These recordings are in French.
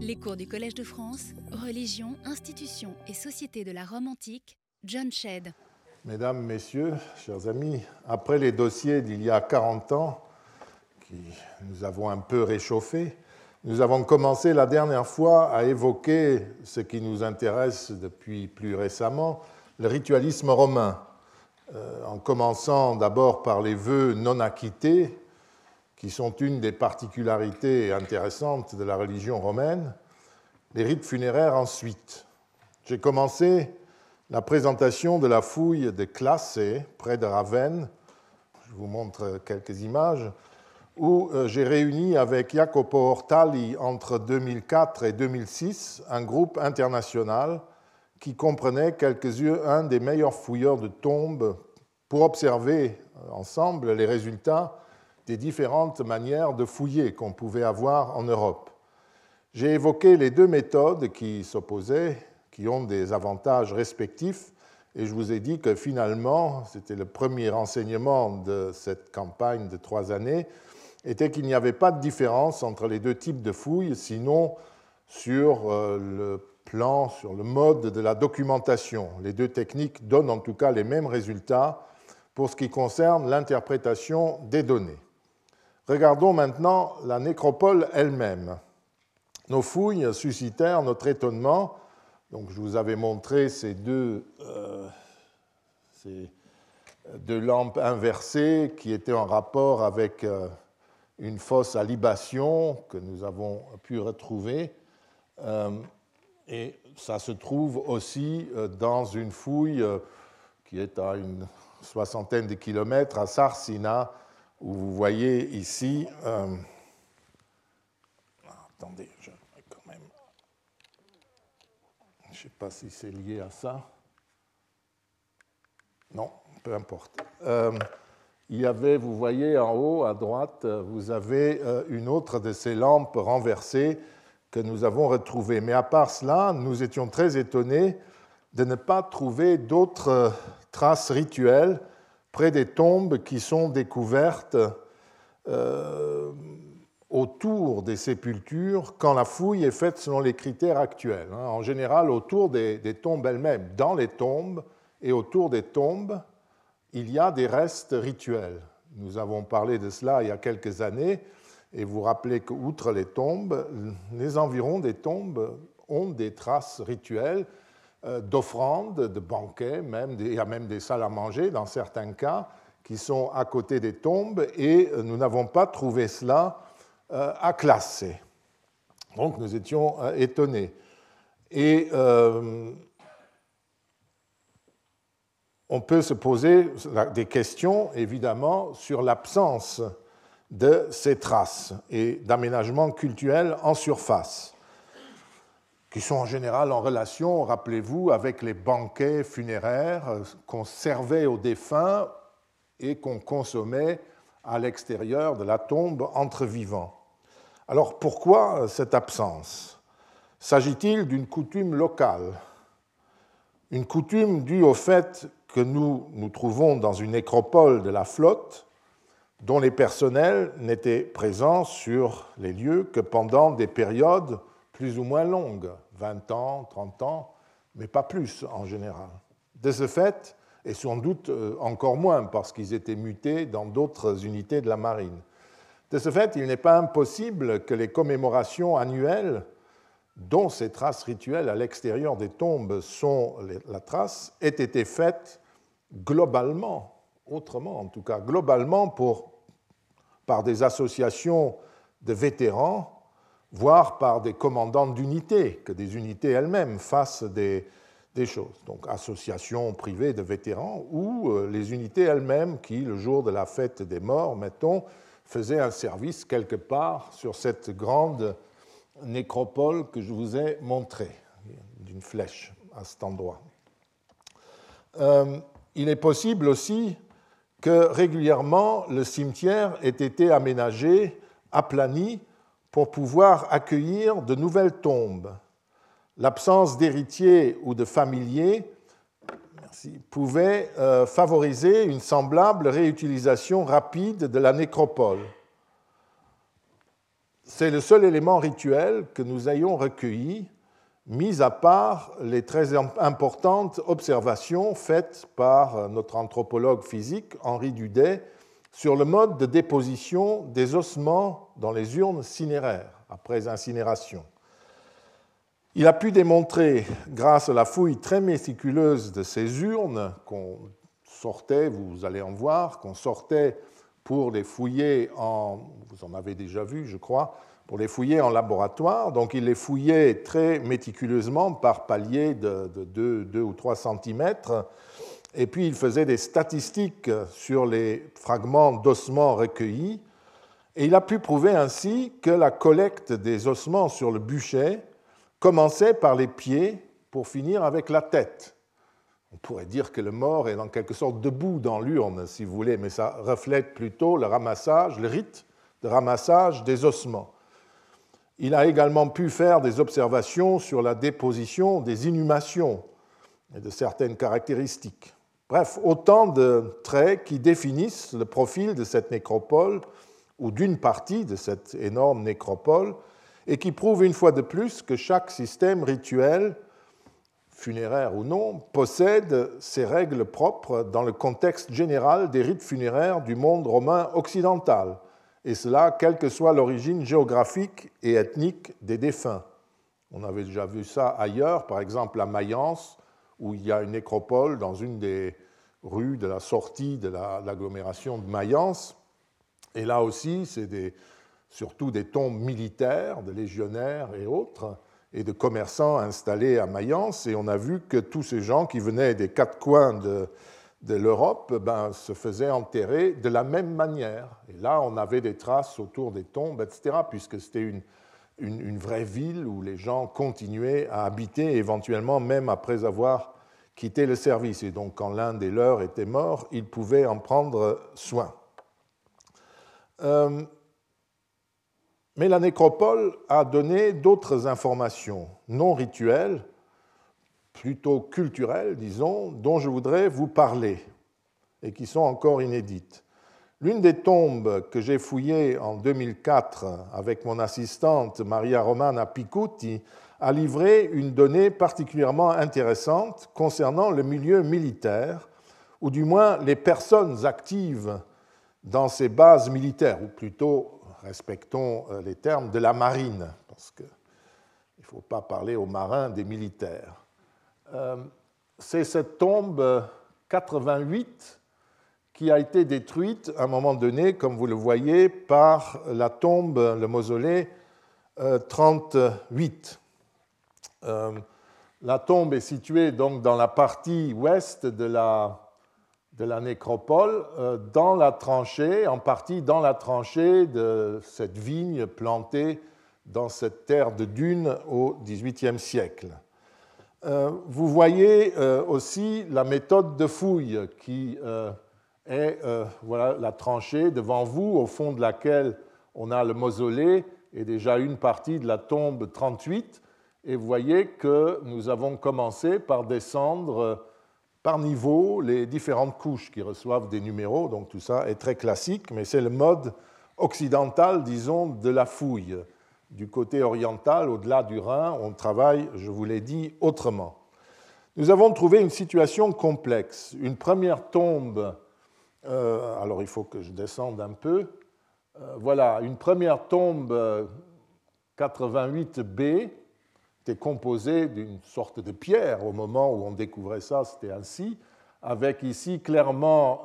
Les cours du Collège de France, Religion, institutions et société de la Rome antique, John Shedd. Mesdames, Messieurs, chers amis, après les dossiers d'il y a 40 ans, qui nous avons un peu réchauffés, nous avons commencé la dernière fois à évoquer ce qui nous intéresse depuis plus récemment, le ritualisme romain, euh, en commençant d'abord par les vœux non acquittés, qui sont une des particularités intéressantes de la religion romaine, les rites funéraires ensuite. J'ai commencé la présentation de la fouille de Classé, près de Ravenne, je vous montre quelques images, où euh, j'ai réuni avec Jacopo Ortali entre 2004 et 2006 un groupe international qui comprenait quelques-uns des meilleurs fouilleurs de tombes pour observer ensemble les résultats des différentes manières de fouiller qu'on pouvait avoir en Europe. J'ai évoqué les deux méthodes qui s'opposaient, qui ont des avantages respectifs, et je vous ai dit que finalement, c'était le premier enseignement de cette campagne de trois années, était qu'il n'y avait pas de différence entre les deux types de fouilles, sinon sur euh, le plan, sur le mode de la documentation. Les deux techniques donnent en tout cas les mêmes résultats pour ce qui concerne l'interprétation des données. Regardons maintenant la nécropole elle-même. Nos fouilles suscitèrent notre étonnement. Donc, je vous avais montré ces deux, euh, ces deux lampes inversées qui étaient en rapport avec euh, une fosse à libation que nous avons pu retrouver. Euh, et ça se trouve aussi dans une fouille qui est à une soixantaine de kilomètres à Sarsina, où vous voyez ici. Euh, attendez, je quand même. Je ne sais pas si c'est lié à ça. Non, peu importe. Euh, il y avait, vous voyez en haut à droite, vous avez euh, une autre de ces lampes renversées que nous avons retrouvées. Mais à part cela, nous étions très étonnés de ne pas trouver d'autres traces rituelles près des tombes qui sont découvertes euh, autour des sépultures quand la fouille est faite selon les critères actuels. Hein. En général, autour des, tombes elles-mêmes, dans les tombes et autour des tombes, il y a des restes rituels. Nous avons parlé de cela il y a quelques années, et vous rappelez qu'outre les tombes, les environs des tombes ont des traces rituelles d'offrandes, de banquets, même, il y a même des salles à manger dans certains cas qui sont à côté des tombes et euh, nous n'avons pas trouvé cela euh, à classer. Donc nous étions étonnés. Et on peut se poser des questions, évidemment, sur l'absence de ces traces et d'aménagement culturel en surface qui sont en général en relation, rappelez-vous, avec les banquets funéraires qu'on servait aux défunts et qu'on consommait à l'extérieur de la tombe entre vivants. Alors pourquoi cette absence? S'agit-il d'une coutume locale? Une coutume due au fait que nous nous trouvons dans une nécropole de la flotte dont les personnels n'étaient présents sur les lieux que pendant des périodes plus ou moins longues, 20 ans, 30 ans, mais pas plus en général. De ce fait, et sans doute euh, encore moins parce qu'ils étaient mutés dans d'autres unités de la marine. De ce fait, il n'est pas impossible que les commémorations annuelles, dont ces traces rituelles à l'extérieur des tombes sont la trace, aient été faites globalement, autrement en tout cas, globalement par des associations de vétérans voire par des commandants d'unités, que des unités elles-mêmes fassent des, choses. Donc associations privées de vétérans ou euh, les unités elles-mêmes qui, le jour de la fête des morts, mettons, faisaient un service quelque part sur cette grande nécropole que je vous ai montrée, d'une flèche à cet endroit. Euh, il est possible aussi que régulièrement le cimetière ait été aménagé, aplani, pour pouvoir accueillir de nouvelles tombes. L'absence d'héritiers ou de familiers pouvait euh, favoriser une semblable réutilisation rapide de la nécropole. c'est le seul élément rituel que nous ayons recueilli, mis à part les très importantes observations faites par notre anthropologue physique Henri Dudet sur le mode de déposition des ossements dans les urnes cinéraires après incinération. Il a pu démontrer, grâce à la fouille très méticuleuse de ces urnes qu'on sortait, vous allez en voir, qu'on sortait pour les fouiller en, vous en avez déjà vu, je crois, pour les fouiller en laboratoire. Donc il les fouillait très méticuleusement par paliers de, 2, ou 3 cm. Et puis il faisait des statistiques sur les fragments d'ossements recueillis. Et il a pu prouver ainsi que la collecte des ossements sur le bûcher commençait par les pieds pour finir avec la tête. On pourrait dire que le mort est en quelque sorte debout dans l'urne, si vous voulez, mais ça reflète plutôt le ramassage, le rite de ramassage des ossements. Il a également pu faire des observations sur la déposition des inhumations et de certaines caractéristiques. Bref, autant de traits qui définissent le profil de cette nécropole ou d'une partie de cette énorme nécropole et qui prouvent une fois de plus que chaque système rituel funéraire ou non, possède ses règles propres dans le contexte général des rites funéraires du monde romain occidental, et cela quelle que soit l'origine géographique et ethnique des défunts. On avait déjà vu ça ailleurs, par exemple à Mayence, où il y a une nécropole dans une des rues de la sortie de l'agglomération de Mayence. Et là aussi, c'est surtout des tombes militaires, de légionnaires et autres et de commerçants installés à Mayence. Et on a vu que tous ces gens qui venaient des quatre coins de, de l'Europe ben, se faisaient enterrer de la même manière. Et là, on avait des traces autour des tombes, etc., puisque c'était une, une, vraie ville où les gens continuaient à habiter, éventuellement même après avoir quitté le service. Et donc, quand l'un des leurs était mort, ils pouvaient en prendre soin. Euh, mais la nécropole a donné d'autres informations non rituelles, plutôt culturelles, disons, dont je voudrais vous parler et qui sont encore inédites. L'une des tombes que j'ai fouillées en 2004 avec mon assistante Maria Romana Picuti a livré une donnée particulièrement intéressante concernant le milieu militaire, ou du moins les personnes actives dans ces bases militaires, ou plutôt respectons euh, les termes de la marine, parce qu'il ne faut pas parler aux marins des militaires. Euh, c'est cette tombe 88 qui a été détruite à un moment donné, comme vous le voyez, par la tombe, le mausolée 38. Euh, la tombe est située donc dans la partie ouest de la, de la nécropole euh, dans la tranchée, en partie dans la tranchée de cette vigne plantée dans cette terre de dunes au XVIIIe siècle. Euh, vous voyez euh, aussi la méthode de fouille qui est voilà, la tranchée devant vous, au fond de laquelle on a le mausolée et déjà une partie de la tombe 38. Et vous voyez que nous avons commencé par descendre par niveau les différentes couches qui reçoivent des numéros. Donc tout ça est très classique, mais c'est le mode occidental, disons, de la fouille. Du côté oriental, au-delà du Rhin, on travaille, je vous l'ai dit, autrement. Nous avons trouvé une situation complexe. Une première tombe, euh, alors il faut que je descende un peu. Euh, voilà, une première tombe 88B euh, composé d'une sorte de pierre. Au moment où on découvrait ça, c'était ainsi, avec ici clairement,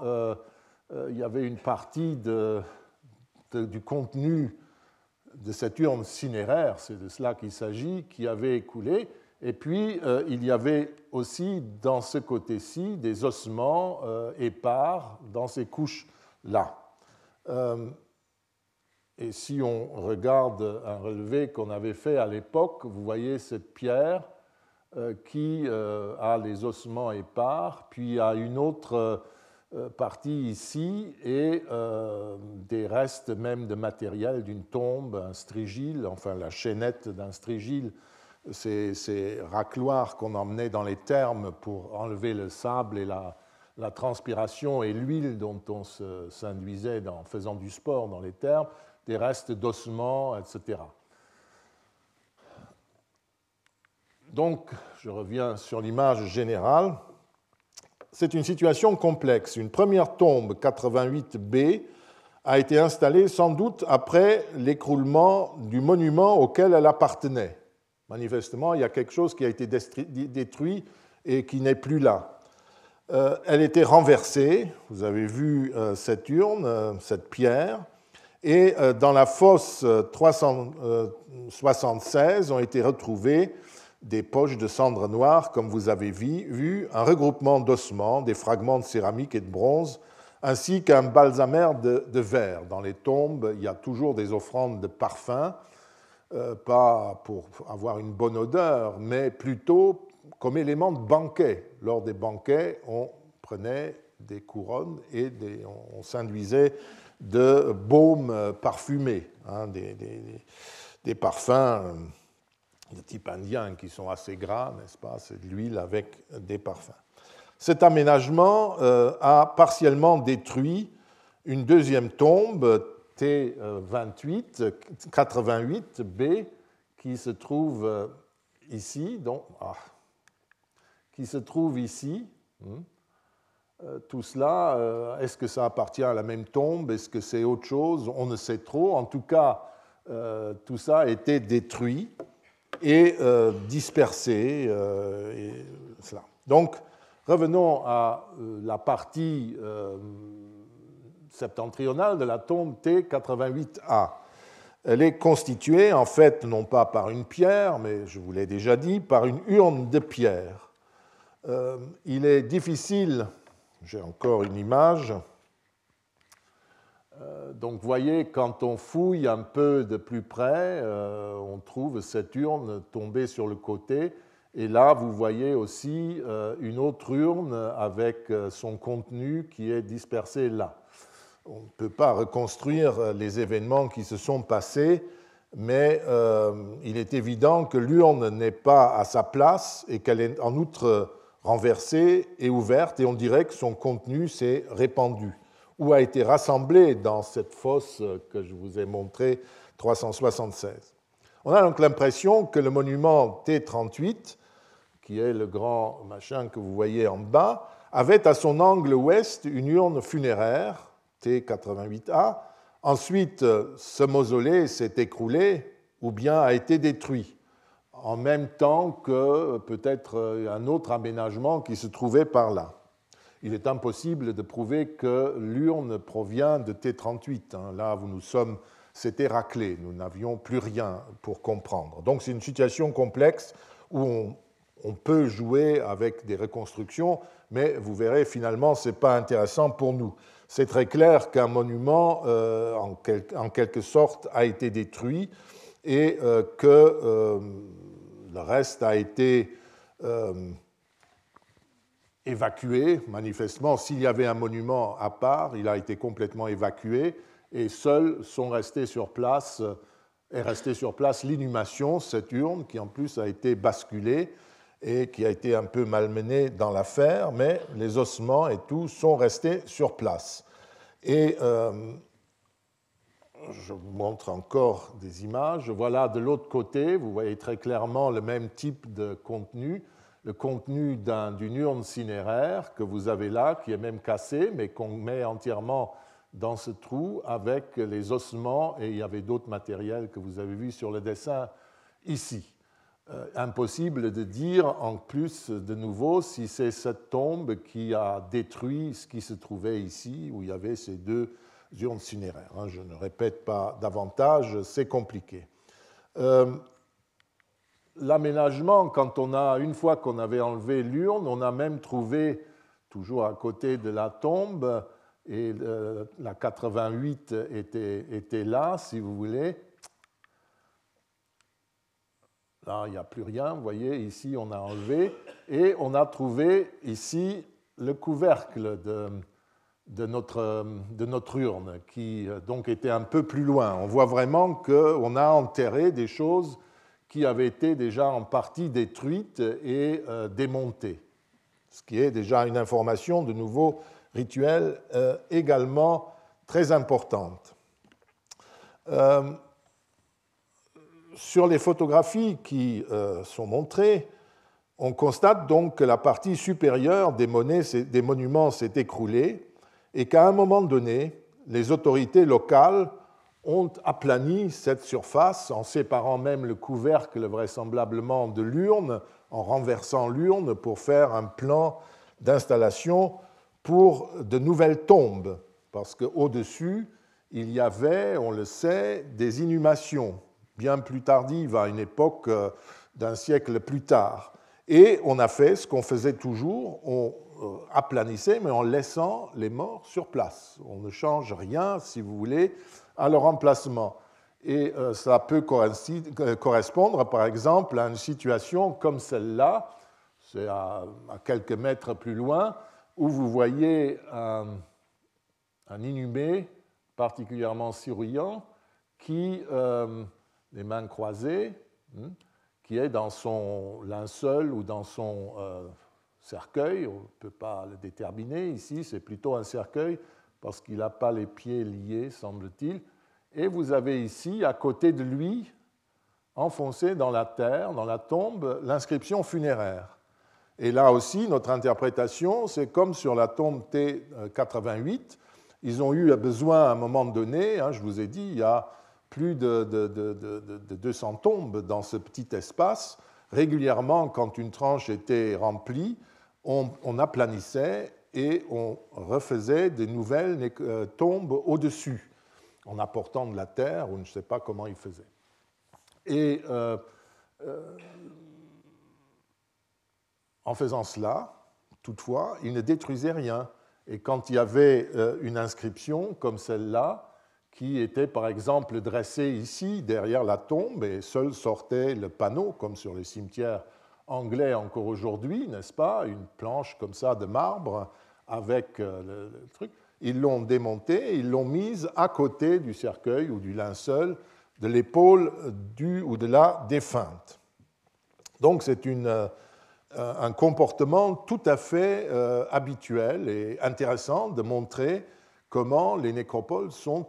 il y avait une partie du contenu de cette urne cinéraire, c'est de cela qu'il s'agit, qui avait écoulé. Et puis, euh, il y avait aussi dans ce côté-ci des ossements épars dans ces couches-là. Et si on regarde un relevé qu'on avait fait à l'époque, vous voyez cette pierre euh, qui euh, a les ossements épars, puis a une autre euh, partie ici et des restes même de matériel d'une tombe, un strigile, enfin la chaînette d'un strigile, ces, ces racloirs qu'on emmenait dans les thermes pour enlever le sable et la, la transpiration et l'huile dont on s'induisait en faisant du sport dans les thermes des restes d'ossements, etc. Donc, je reviens sur l'image générale. C'est une situation complexe. Une première tombe 88B a été installée sans doute après l'écroulement du monument auquel elle appartenait. Manifestement, il y a quelque chose qui a été détruit et qui n'est plus là. Euh, elle était renversée, vous avez vu euh, cette urne, euh, cette pierre, et dans la fosse 376 ont été retrouvées des poches de cendres noires, comme vous avez vu, un regroupement d'ossements, des fragments de céramique et de bronze, ainsi qu'un balsamère de, de, verre. Dans les tombes, il y a toujours des offrandes de parfums, pas pour avoir une bonne odeur, mais plutôt comme élément de banquet. Lors des banquets, on prenait des couronnes et on, s'induisait de baumes parfumés, hein, des, parfums euh, de type indien qui sont assez gras, n'est-ce pas? C'est de l'huile avec des parfums. Cet aménagement euh, a partiellement détruit une deuxième tombe T28, 88B, qui se trouve euh, ici. Donc, ah, qui se trouve ici. Euh, tout cela, euh, est-ce que ça appartient à la même tombe Est-ce que c'est autre chose On ne sait trop. En tout cas, euh, tout ça a été détruit et dispersé. Donc, revenons à la partie septentrionale de la tombe T88A. Elle est constituée, en fait, non pas par une pierre, mais je vous l'ai déjà dit, par une urne de pierre. Euh, il est difficile, j'ai encore une image, euh, donc voyez, quand on fouille un peu de plus près, euh, on trouve cette urne tombée sur le côté. Et là, vous voyez aussi une autre urne avec son contenu qui est dispersé là. On ne peut pas reconstruire les événements qui se sont passés, mais il est évident que l'urne n'est pas à sa place et qu'elle est en outre renversée et ouverte, et on dirait que son contenu s'est répandu ou a été rassemblé dans cette fosse que je vous ai montrée 376. On a donc l'impression que le monument T38, qui est le grand machin que vous voyez en bas, avait à son angle ouest une urne funéraire, T88A. Ensuite, ce mausolée s'est écroulé ou bien a été détruit en même temps que peut-être un autre aménagement qui se trouvait par là. Il est impossible de prouver que l'urne provient de T38. Hein. Là, où nous sommes, c'était raclé, nous n'avions plus rien pour comprendre. Donc c'est une situation complexe où on, peut jouer avec des reconstructions, mais vous verrez, finalement, ce n'est pas intéressant pour nous. C'est très clair qu'un monument, euh, en, quelque sorte, a été détruit et euh, que le reste a été euh, évacué, manifestement. S'il y avait un monument à part, il a été complètement évacué et seuls sont restés sur place, est resté sur place l'inhumation, cette urne qui en plus a été basculée et qui a été un peu malmenée dans l'affaire, mais les ossements et tout sont restés sur place. Et euh, je vous montre encore des images. Voilà de l'autre côté, vous voyez très clairement le même type de contenu, le contenu d'une urne cinéraire que vous avez là, qui est même cassée, mais qu'on met entièrement dans ce trou avec les ossements, et il y avait d'autres matériels que vous avez vus sur le dessin ici. Euh, impossible de dire en plus de nouveau si c'est cette tombe qui a détruit ce qui se trouvait ici, où il y avait ces deux urnes cinéraires. Hein, je ne répète pas davantage, c'est compliqué. Euh, l'aménagement, quand on a, une fois qu'on avait enlevé l'urne, on a même trouvé, toujours à côté de la tombe, et euh, la 88 était, était là, si vous voulez. Là, il n'y a plus rien, vous voyez, ici on a enlevé, et on a trouvé ici le couvercle de, notre, urne, qui euh, donc était un peu plus loin. On voit vraiment qu'on a enterré des choses qui avaient été déjà en partie détruites et euh, démontées, ce qui est déjà une information de nouveau rituel euh, également très importante. Sur les photographies qui sont montrées, on constate donc que la partie supérieure des, des monuments s'est écroulée et qu'à un moment donné, les autorités locales ont aplani cette surface en séparant même le couvercle vraisemblablement de l'urne, en renversant l'urne pour faire un plan d'installation pour de nouvelles tombes, parce qu'au-dessus, il y avait, on le sait, des inhumations, bien plus tardives, à une époque euh, d'un siècle plus tard. Et on a fait ce qu'on faisait toujours, on euh, aplanissait, mais en laissant les morts sur place. On ne change rien, si vous voulez, à leur emplacement. Et euh, ça peut correspondre, par exemple, à une situation comme celle-là, c'est à, quelques mètres plus loin, où vous voyez un, inhumé particulièrement souriant qui, les mains croisées, hmm, qui est dans son linceul ou dans son cercueil, on ne peut pas le déterminer ici, c'est plutôt un cercueil parce qu'il n'a pas les pieds liés, semble-t-il. Et vous avez ici, à côté de lui, enfoncé dans la terre, dans la tombe, l'inscription funéraire. Et là aussi, notre interprétation, c'est comme sur la tombe T88, ils ont eu besoin à un moment donné, hein, je vous ai dit, il y a plus de, de, de 200 tombes dans ce petit espace. Régulièrement, quand une tranche était remplie, on, aplanissait et on refaisait des nouvelles euh, tombes au-dessus, en apportant de la terre, ou je ne sais pas comment ils faisaient. Et euh, euh, en faisant cela, toutefois, ils ne détruisaient rien. Et quand il y avait une inscription comme celle-là, qui était par exemple dressée ici, derrière la tombe, et seul sortait le panneau, comme sur les cimetières anglais encore aujourd'hui, n'est-ce pas? Une planche comme ça de marbre avec euh, le, truc. Ils l'ont démontée, ils l'ont mise à côté du cercueil ou du linceul de l'épaule du ou de la défunte. Donc c'est euh, un comportement tout à fait euh, habituel et intéressant de montrer comment les nécropoles sont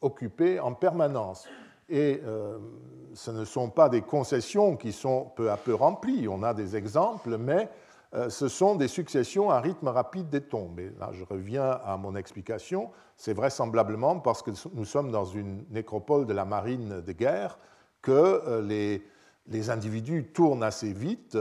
occupées en permanence. Et euh, ce ne sont pas des concessions qui sont peu à peu remplies. On a des exemples, mais euh, ce sont des successions à rythme rapide des tombes. Et là, je reviens à mon explication. C'est vraisemblablement parce que nous sommes dans une nécropole de la marine de guerre que euh, les, individus tournent assez vite.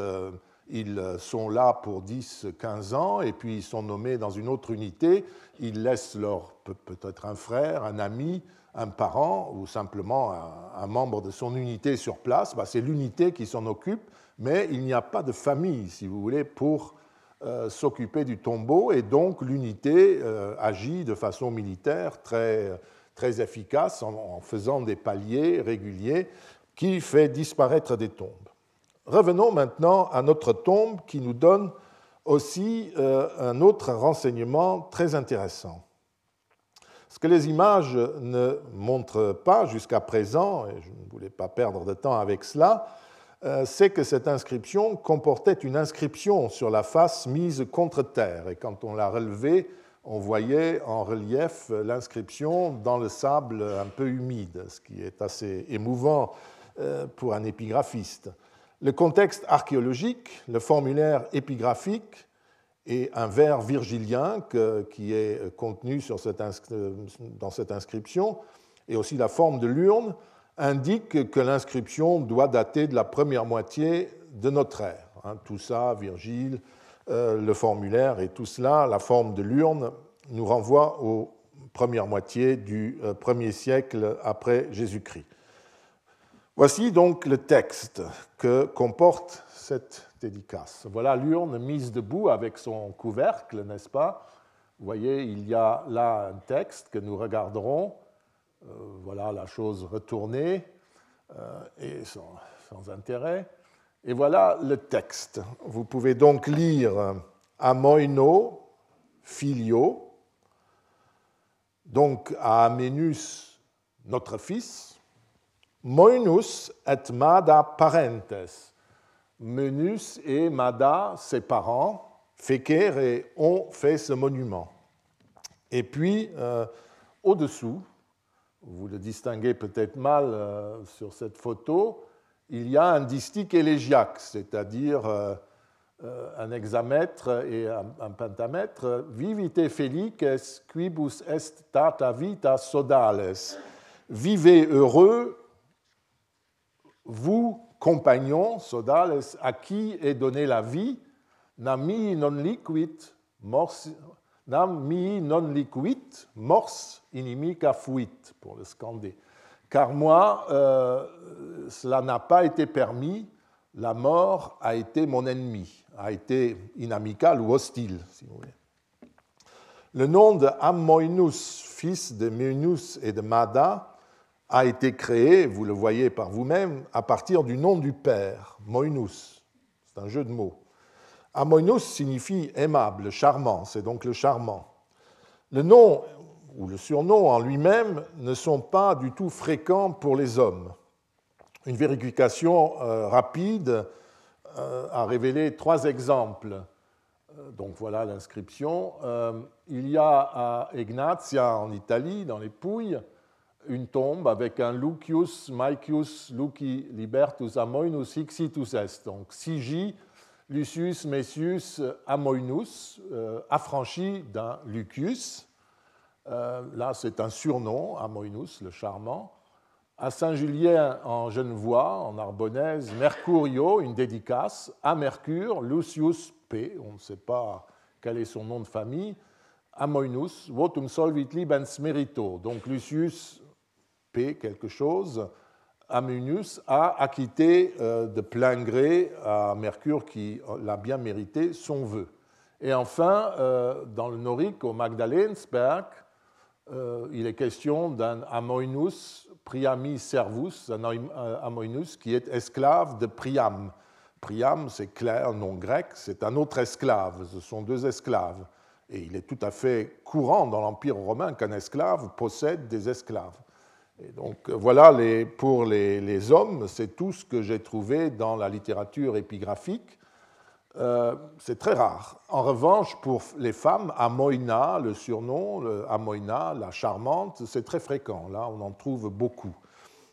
Ils sont là pour 10, 15 ans et puis ils sont nommés dans une autre unité. Ils laissent leur peut-être un frère, un ami, un parent ou simplement un, membre de son unité sur place, bah, c'est l'unité qui s'en occupe, mais il n'y a pas de famille, si vous voulez, pour euh, s'occuper du tombeau, et donc l'unité euh, agit de façon militaire très, très efficace en, faisant des paliers réguliers qui fait disparaître des tombes. Revenons maintenant à notre tombe qui nous donne aussi euh, un autre renseignement très intéressant. Ce que les images ne montrent pas jusqu'à présent, et je ne voulais pas perdre de temps avec cela, euh, c'est que cette inscription comportait une inscription sur la face mise contre terre. Et quand on l'a relevée, on voyait en relief l'inscription dans le sable un peu humide, ce qui est assez émouvant euh, pour un épigraphiste. Le contexte archéologique, le formulaire épigraphique et un vers virgilien qui est contenu dans cette inscription, et aussi la forme de l'urne, indiquent que l'inscription doit dater de la première moitié de notre ère. Hein. tout ça, Virgile, euh, le formulaire et tout cela, la forme de l'urne, nous renvoie aux premières moitiés du euh, premier siècle après Jésus-Christ. Voici donc le texte que comporte cette dédicace. Voilà l'urne mise debout avec son couvercle, n'est-ce pas? Vous voyez, il y a là un texte que nous regarderons. Euh, voilà la chose retournée euh, et sans, intérêt. Et voilà le texte. Vous pouvez donc lire Amoino filio, donc à Aménus, notre fils, Moinus et Mada parentes Menus et Mada, ses parents, Feker et ont fait ce monument. Et puis, euh, au-dessous, vous le distinguez peut-être mal euh, sur cette photo, il y a un distique élégiaque, c'est-à-dire euh, un hexamètre et un, pentamètre. Vivite felices quibus est tata vita sodales. Vivez heureux, vous, compagnons, sodales, à qui est donnée la vie, nami non liquid, mors, nam non liquid, mors inimica fuit, pour le scander. Car moi, euh, cela n'a pas été permis, la mort a été mon ennemi, a été inamical ou hostile, si vous voulez. Le nom de Ammoinus, fils de Meunus et de Mada, a été créé, vous le voyez par vous-même, à partir du nom du père, Moinus. C'est un jeu de mots. Amoinus signifie aimable, charmant, c'est donc le charmant. Le nom ou le surnom en lui-même ne sont pas du tout fréquents pour les hommes. Une vérification euh, rapide euh, a révélé trois exemples. Euh, donc voilà l'inscription. Il y a à Ignazia en Italie, dans les Pouilles, une tombe avec un Lucius Maicius Luci Libertus Amoinus Ixitus Est. Donc Sigi Lucius Messius Amoinus, affranchi d'un Lucius. là, c'est un surnom, Amoinus, le charmant. À Saint-Julien en Genevois, en Arbonnaise, Mercurio, une dédicace, à Mercure, Lucius P, on ne sait pas quel est son nom de famille, Amoinus, votum solvit libens merito. Donc Lucius Quelque chose, Amoinus a acquitté euh, de plein gré à Mercure, qui l'a bien mérité, son vœu. Et enfin, euh, dans le Norique, au Magdalensberg, euh, il est question d'un Amoinus Priami Servus, un Amoinus qui est esclave de Priam. Priam, c'est clair, nom grec, c'est un autre esclave, ce sont deux esclaves. Et il est tout à fait courant dans l'Empire romain qu'un esclave possède des esclaves. Et donc voilà, les, pour les, hommes, c'est tout ce que j'ai trouvé dans la littérature épigraphique. Euh, c'est très rare. En revanche, pour les femmes, Amoina, le surnom, le Amoina, la charmante, c'est très fréquent. Là, on en trouve beaucoup.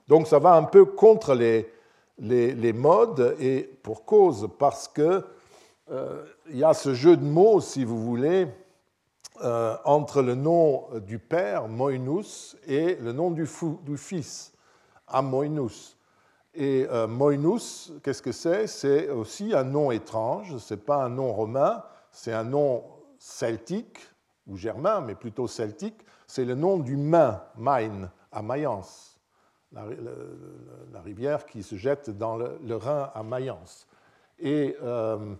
Donc ça va un peu contre les, modes, et pour cause, parce qu'il euh, y a ce jeu de mots, si vous voulez, euh, entre le nom du père, Moinus, et le nom du, fils, Amoinus. Et euh, Moinus, qu'est-ce que c'est? C'est aussi un nom étrange, ce n'est pas un nom romain, c'est un nom celtique, ou germain, mais plutôt celtique, c'est le nom du Main, Main, à Mayence, la, rivière qui se jette dans le, Rhin à Mayence. Et euh,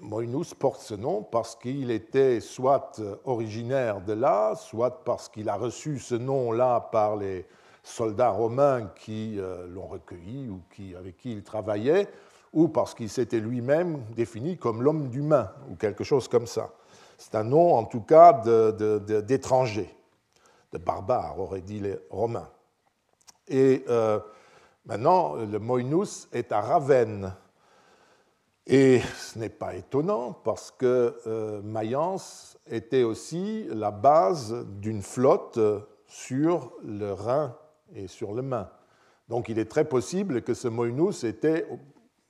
Moinus porte ce nom parce qu'il était soit originaire de là, soit parce qu'il a reçu ce nom-là par les, soldats romains qui euh, l'ont recueilli ou qui, avec qui il travaillait, ou parce qu'il s'était lui-même défini comme l'homme d'humain, ou quelque chose comme ça. C'est un nom, en tout cas, d'étranger, de, barbare, auraient dit les Romains. Et euh, maintenant, le Moinus est à Ravenne. Et ce n'est pas étonnant parce que euh, Mayence était aussi la base d'une flotte sur le Rhin et sur le main. Donc il est très possible que ce était,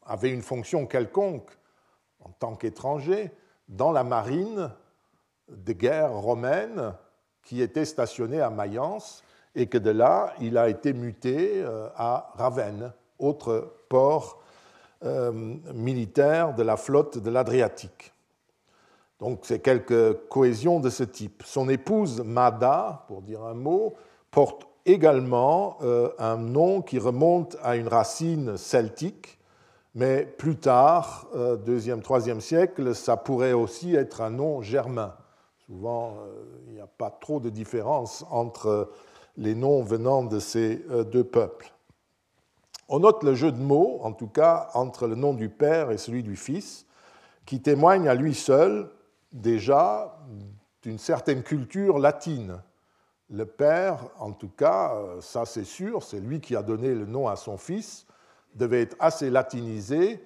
avait une fonction quelconque en tant qu'étranger dans la marine de guerre romaine qui était stationnée à Mayence et que de là, il a été muté euh, à Ravenne, autre port euh, militaire de la flotte de l'Adriatique. Donc c'est quelques cohésions de ce type. Son épouse Mada, pour dire un mot, porte également euh, un nom qui remonte à une racine celtique, mais plus tard, euh, deuxième, troisième siècle, ça pourrait aussi être un nom germain. Souvent, euh, il n'y a pas trop de différence entre les noms venant de ces deux peuples. On note le jeu de mots, en tout cas, entre le nom du père et celui du fils, qui témoigne à lui seul déjà d'une certaine culture latine le père, en tout cas, euh, ça c'est sûr, c'est lui qui a donné le nom à son fils, devait être assez latinisé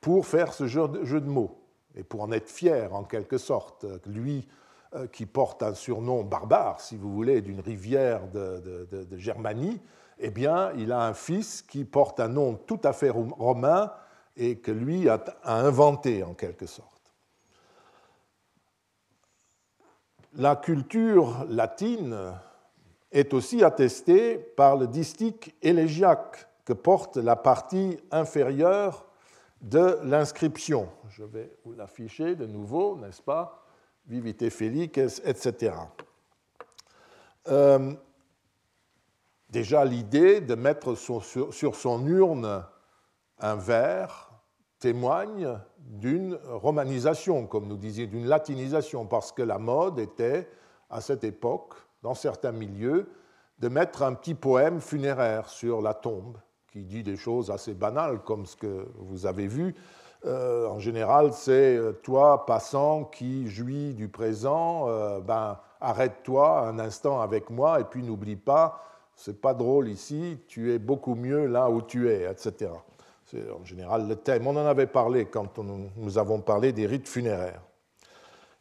pour faire ce jeu de mots et pour en être fier en quelque sorte. Lui, euh, qui porte un surnom barbare, si vous voulez, d'une rivière de, Germanie, eh bien, il a un fils qui porte un nom tout à fait romain et que lui a, inventé en quelque sorte. La culture latine est aussi attestée par le distique élégiaque que porte la partie inférieure de l'inscription. Je vais vous l'afficher de nouveau, n'est-ce pas? Vivite felices, etc. déjà, l'idée de mettre sur, son urne un verre témoigne d'une romanisation, comme nous disions, d'une latinisation, parce que la mode était, à cette époque, dans certains milieux, de mettre un petit poème funéraire sur la tombe, qui dit des choses assez banales, comme ce que vous avez vu, euh, en général, c'est euh, toi, passant, qui jouis du présent, euh, ben, arrête-toi un instant avec moi et puis n'oublie pas, c'est pas drôle ici, tu es beaucoup mieux là où tu es, etc. C'est en général le thème. On en avait parlé quand nous avons parlé des rites funéraires.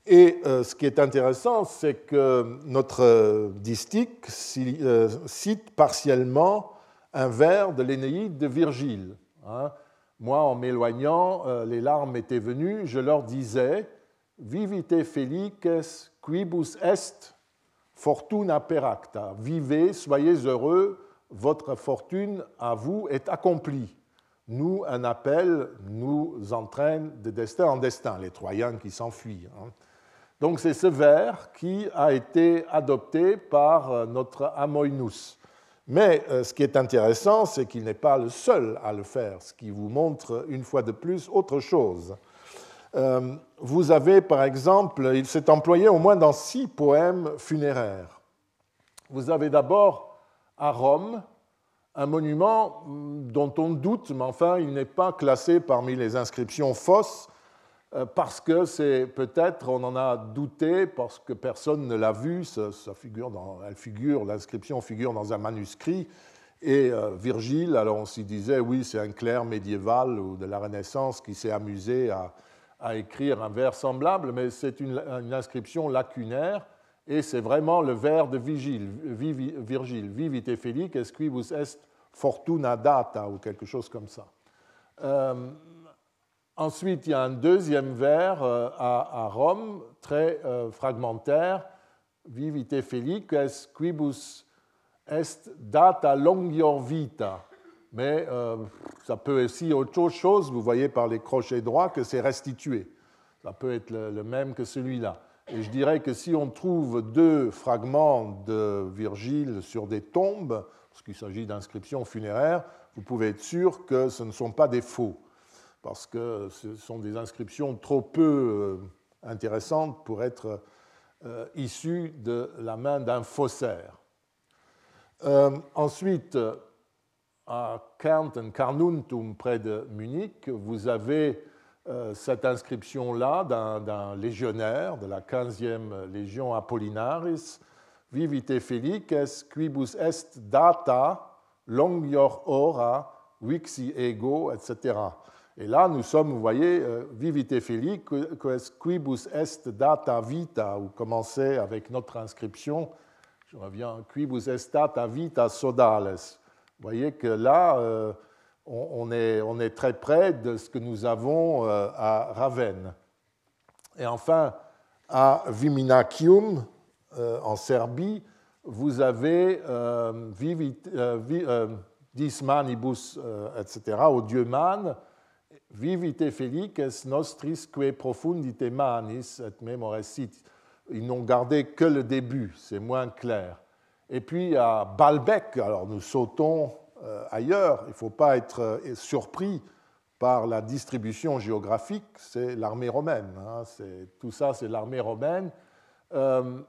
Et ce qui est intéressant, c'est que notre distique cite partiellement un vers de l'Énéide de Virgile. Hein, moi, en m'éloignant, euh, les larmes étaient venues, je leur disais Vivite felices quibus est fortuna peracta. Vivez, soyez heureux, votre fortune à vous est accomplie. Nous, un appel nous entraîne de destin en destin, les Troyens qui s'enfuient. Hein. Donc c'est ce vers qui a été adopté par euh, notre Amoinus. Mais euh, ce qui est intéressant, c'est qu'il n'est pas le seul à le faire, ce qui vous montre une fois de plus autre chose. Euh, vous avez par exemple, il s'est employé au moins dans six poèmes funéraires. Vous avez d'abord à Rome un monument mm, dont on doute, mais enfin il n'est pas classé parmi les inscriptions fausses, euh, parce que c'est peut-être, on en a douté, parce que personne ne l'a vu, ça, figure dans, elle figure, l'inscription figure dans un manuscrit, et euh, Virgile, alors on s'y disait, oui, c'est un clerc médiéval ou de la Renaissance qui s'est amusé à, écrire un vers semblable, mais c'est une, inscription lacunaire, et c'est vraiment le vers de Virgile, Virgile Vivite felices quibus est fortuna data, ou quelque chose comme ça. Euh, Ensuite, il y a un deuxième vers euh, à, Rome, très euh, fragmentaire, Vivite felices quibus est data longior vita. Mais euh, ça peut aussi autre chose, vous voyez par les crochets droits que c'est restitué. Ça peut être le, même que celui-là. Et je dirais que si on trouve deux fragments de Virgile sur des tombes, parce qu'il s'agit d'inscriptions funéraires, vous pouvez être sûr que ce ne sont pas des faux parce que ce sont des inscriptions trop peu euh, intéressantes pour être euh, issues de la main d'un faussaire. Ensuite, à Kärnten, Carnuntum, près de Munich, vous avez cette inscription-là d'un légionnaire de la 15e légion Apollinaris, Vivite felices quibus est data longior ora vixi ego, etc. Et là, nous sommes, vous voyez, euh, vivite felices, quibus est data vita, ou commencer avec notre inscription, je reviens, quibus est data vita sodales. Vous voyez que là, euh, on est, très près de ce que nous avons euh, à Ravenne. Et enfin, à Viminacium, en Serbie, vous avez vivit, dis manibus, etc., au dieu man, Vivite felices nostris que profundite manis et memoresit. Ils n'ont gardé que le début, c'est moins clair. Et puis à Balbec, alors nous sautons euh, ailleurs, il ne faut pas être euh, surpris par la distribution géographique, c'est l'armée romaine. Hein, tout ça, c'est l'armée romaine, euh,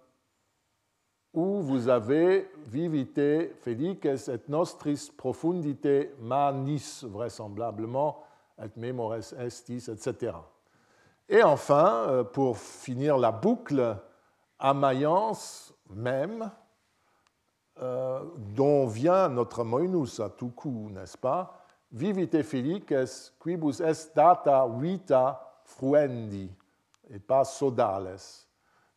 où vous avez vivite felices et nostris profundite manis, vraisemblablement, et memores estis, etc. Et enfin, pour finir la boucle, à Mayence même, euh, dont vient notre moinus à tout coup, n'est-ce pas? Vivite felices quibus est data vita fruendi, et pas sodales.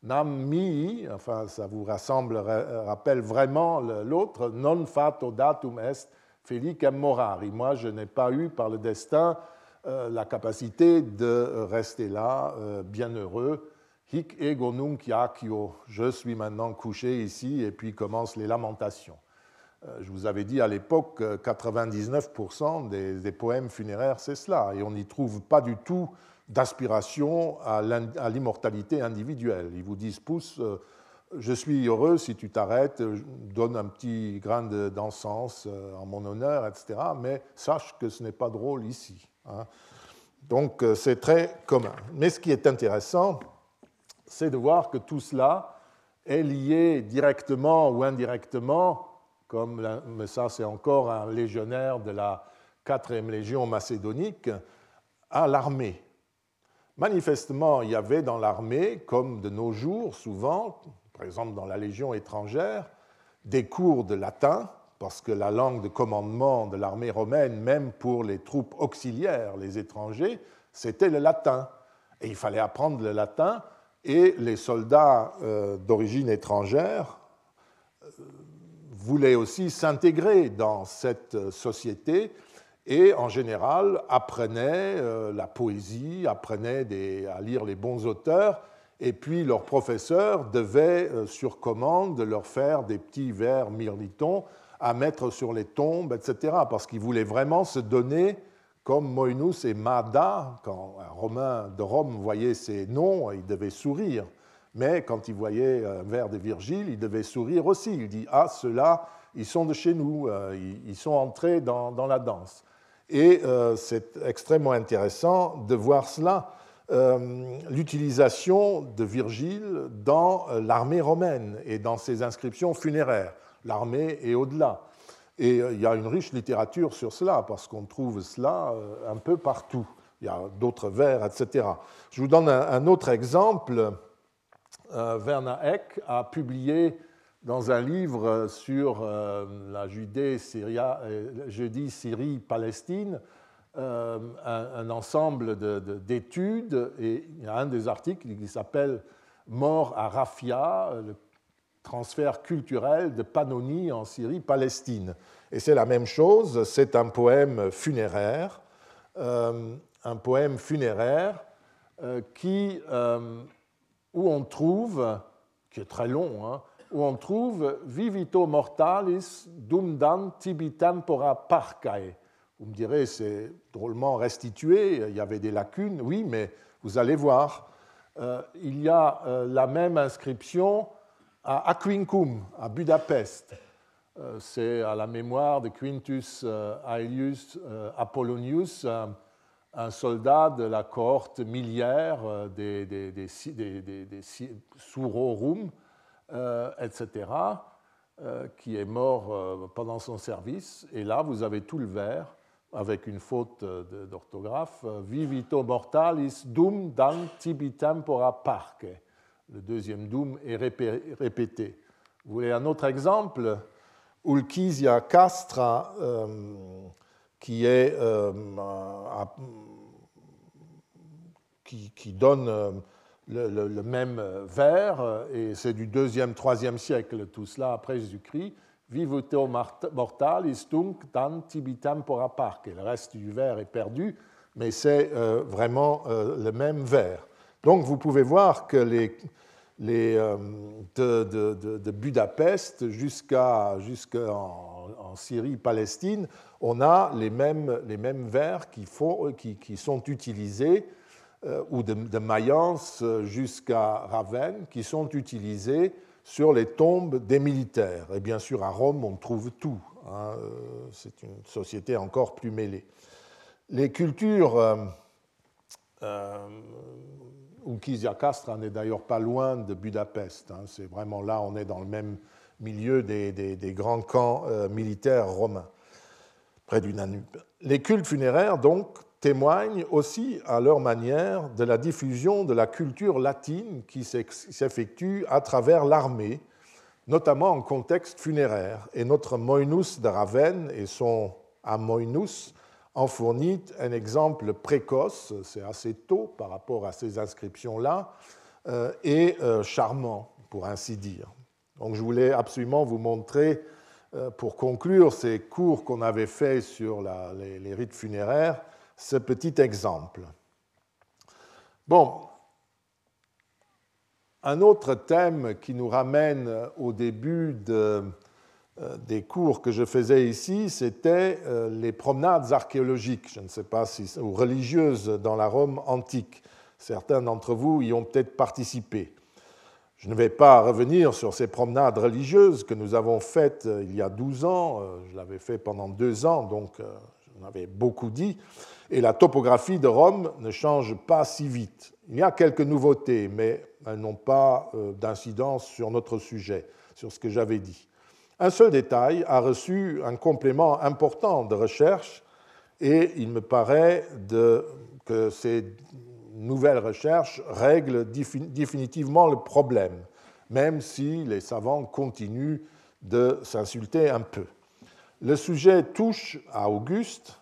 nam mi, enfin ça vous rappelle vraiment l'autre, non fato datum est felicem morari. Moi, je n'ai pas eu par le destin euh, la capacité de rester là, euh, bienheureux. Hic ego nunc je suis maintenant couché ici, et puis commencent les lamentations. Euh, je vous avais dit à l'époque que 99% des, des, poèmes funéraires, c'est cela, et on n'y trouve pas du tout d'aspiration à l'immortalité individuelle. Ils vous disent, pousse, je suis heureux si tu t'arrêtes, donne un petit grain d'encens en mon honneur, etc. Mais sache que ce n'est pas drôle ici. Hein. Donc euh, c'est très commun. Mais ce qui est intéressant, c'est de voir que tout cela est lié directement ou indirectement, comme ça c'est encore un légionnaire de la 4e légion macédonique, à l'armée. Manifestement, il y avait dans l'armée, comme de nos jours souvent, par exemple dans la légion étrangère, des cours de latin parce que la langue de commandement de l'armée romaine, même pour les troupes auxiliaires, les étrangers, c'était le latin. Et il fallait apprendre le latin, et les soldats euh, d'origine étrangère euh, voulaient aussi s'intégrer dans cette société et en général apprenaient euh, la poésie, apprenaient à lire les bons auteurs, et puis leurs professeurs devaient, sur commande, leur faire des petits vers mirlitons à mettre sur les tombes, etc., parce qu'il voulait vraiment se donner comme Moinus et Mada, quand un Romain de Rome voyait ces noms, il devait sourire. Mais quand il voyait un vers de Virgile, il devait sourire aussi. Il dit Ah, ceux-là, ils sont de chez nous, euh, ils sont entrés dans, la danse. Et euh, c'est extrêmement intéressant de voir cela, euh, l'utilisation de Virgile dans l'armée romaine et dans ses inscriptions funéraires l'armée et au-delà. Et euh, il y a une riche littérature sur cela, parce qu'on trouve cela euh, un peu partout. Il y a d'autres vers, etc. Je vous donne un autre exemple. Euh, Werner Eck a publié dans un livre sur la Judée, Syria, jeudi, Syrie, Palestine, un, ensemble d'études, et il y a un des articles qui s'appelle Mort à Rafia, le transfert culturel de Pannonie en Syrie, Palestine. Et c'est la même chose, c'est un poème funéraire, euh, un poème funéraire euh, qui, euh, où on trouve, qui est très long, hein, où on trouve Vivito mortalis dum dan tibi tempora parcae. Vous me direz, c'est drôlement restitué, il y avait des lacunes, oui, mais vous allez voir, il y a la même inscription à Aquincum, à Budapest. Euh, c'est à la mémoire de Quintus euh, Aelius euh, Apollonius, un soldat de la cohorte miliaire des, Surorum, etc., qui est mort pendant son service. Et là, vous avez tout le vers avec une faute d'orthographe, Vivito mortalis dum dan tibi tempora parque le deuxième doom est répété. Vous voulez un autre exemple? Ulkisia castra, euh, euh, qui, donne euh, le, même vers, et c'est du deuxième, troisième siècle, tout cela après Jésus-Christ. Vivuteo mortalis tunc tan tibitam pora. Le reste du vers est perdu, mais c'est vraiment le même vers. Donc vous pouvez voir que euh, de, Budapest jusqu'à en, Syrie, Palestine, on a les mêmes, les mêmes vers qui sont utilisés, euh, ou de, Mayence jusqu'à Ravenne, qui sont utilisés sur les tombes des militaires. Et bien sûr, à Rome, on trouve tout. Hein, euh, c'est une société encore plus mêlée. Les cultures ou Castra n'est d'ailleurs pas loin de Budapest. Hein. C'est vraiment là, on est dans le même milieu des, grands camps euh, militaires romains, près du Danube. Les cultes funéraires, donc, témoignent aussi à leur manière de la diffusion de la culture latine qui s'effectue à travers l'armée, notamment en contexte funéraire. Et notre Moinus de Ravenne et son Amoinus en fournit un exemple précoce, c'est assez tôt par rapport à ces inscriptions-là, et charmant, pour ainsi dire. Donc je voulais absolument vous montrer, pour conclure ces cours qu'on avait faits sur les, rites funéraires, ce petit exemple. Bon, un autre thème qui nous ramène au début de, euh, des cours que je faisais ici, c'était euh, les promenades archéologiques, je ne sais pas si, ou religieuses dans la Rome antique. Certains d'entre vous y ont peut-être participé. Je ne vais pas revenir sur ces promenades religieuses que nous avons faites euh, il y a 12 ans. Je l'avais fait pendant deux ans, donc j'en avais beaucoup dit. Et la topographie de Rome ne change pas si vite. Il y a quelques nouveautés, mais elles n'ont pas d'incidence sur notre sujet, sur ce que j'avais dit. Un seul détail a reçu un complément important de recherche et il me paraît que ces nouvelles recherches règlent définitivement le problème, même si les savants continuent de s'insulter un peu. Le sujet touche à Auguste,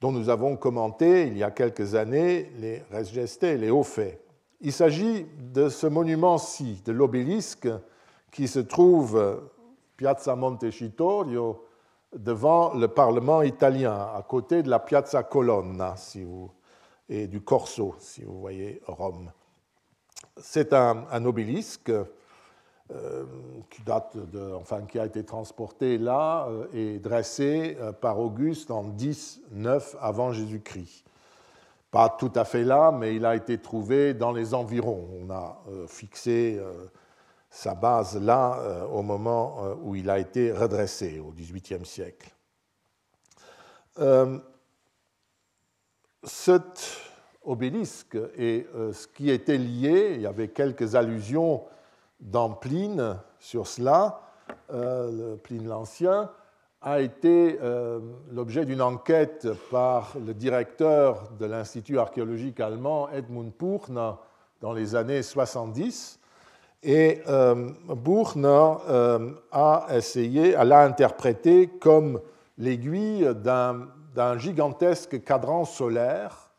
dont nous avons commenté il y a quelques années les res les hauts faits. Il s'agit de ce monument-ci, de l'obélisque, qui se trouve Piazza Montecitorio, devant le Parlement italien, à côté de la Piazza Colonna si et du Corso, si vous voyez Rome. C'est un, obélisque euh, qui, date de, enfin, qui a été transporté là euh, et dressé euh, par Auguste en 10-9 avant Jésus-Christ. Pas tout à fait là, mais il a été trouvé dans les environs. On a fixé sa base là euh, au moment euh, où il a été redressé, au XVIIIe siècle. Euh, cet obélisque et ce qui était lié, il y avait quelques allusions dans Pline sur cela, Pline l'Ancien, a été l'objet d'une enquête par le directeur de l'Institut archéologique allemand Edmund Purna dans les années 70 et euh, euh, a essayé, l'a interprété comme l'aiguille d'un gigantesque cadran solaire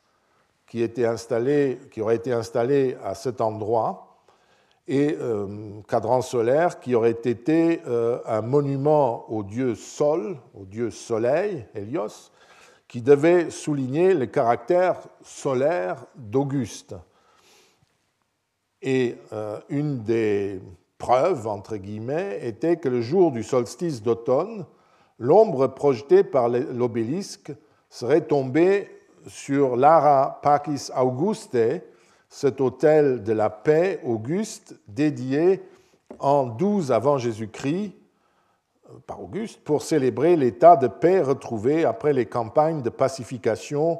qui, était installé, qui aurait été installé à cet endroit, et euh, cadran solaire qui aurait été euh, un monument au dieu Sol, au dieu Soleil, Hélios, qui devait souligner le caractère solaire d'Auguste. Et euh, une des preuves, entre guillemets, était que le jour du solstice d'automne, l'ombre projetée par l'obélisque serait tombée sur l'Ara Pacis Auguste, cet hôtel de la paix auguste dédié en 12 avant Jésus-Christ euh, par Auguste pour célébrer l'état de paix retrouvé après les campagnes de pacification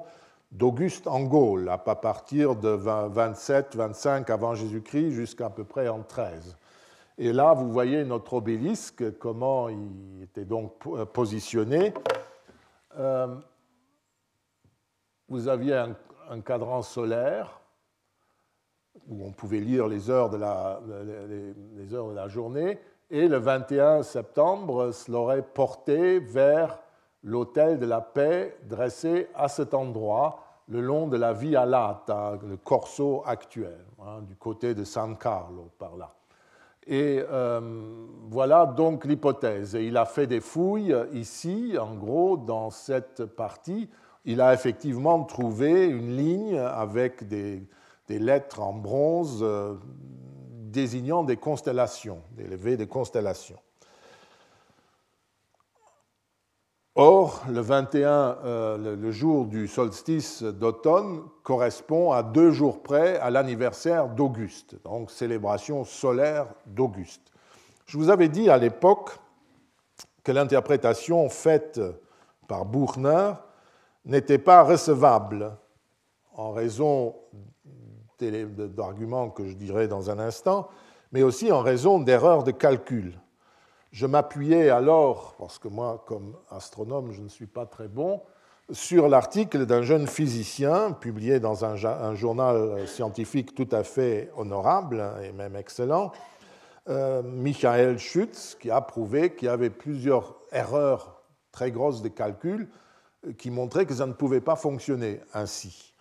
d'Auguste en Gaule, à partir de 27-25 avant Jésus-Christ jusqu'à peu près en 13. Et là, vous voyez notre obélisque, comment il était donc euh, positionné. Euh, vous aviez un, cadran solaire où on pouvait lire les heures de la, les heures de la journée, et le 21 septembre, cela aurait porté vers l'autel de la paix dressé à cet endroit, le long de la Via Lata, le Corso actuel, hein, du côté de San Carlo, par là. Et euh, voilà donc l'hypothèse. il a fait des fouilles ici, en gros, dans cette partie. Il a effectivement trouvé une ligne avec des, lettres en bronze euh, désignant des constellations, des levées de constellations. Or, le 21, euh, le jour du solstice d'automne, correspond à deux jours près à l'anniversaire d'Auguste, donc célébration solaire d'Auguste. Je vous avais dit à l'époque que l'interprétation faite par Buchner n'était pas recevable en raison d'arguments que je dirai dans un instant, mais aussi en raison d'erreurs de calcul. Je m'appuyais alors, parce que moi, comme astronome, je ne suis pas très bon, sur l'article d'un jeune physicien publié dans un, journal scientifique tout à fait honorable et même excellent, euh, Michael Schütz, qui a prouvé qu'il y avait plusieurs erreurs très grosses de calcul qui montraient que ça ne pouvait pas fonctionner ainsi.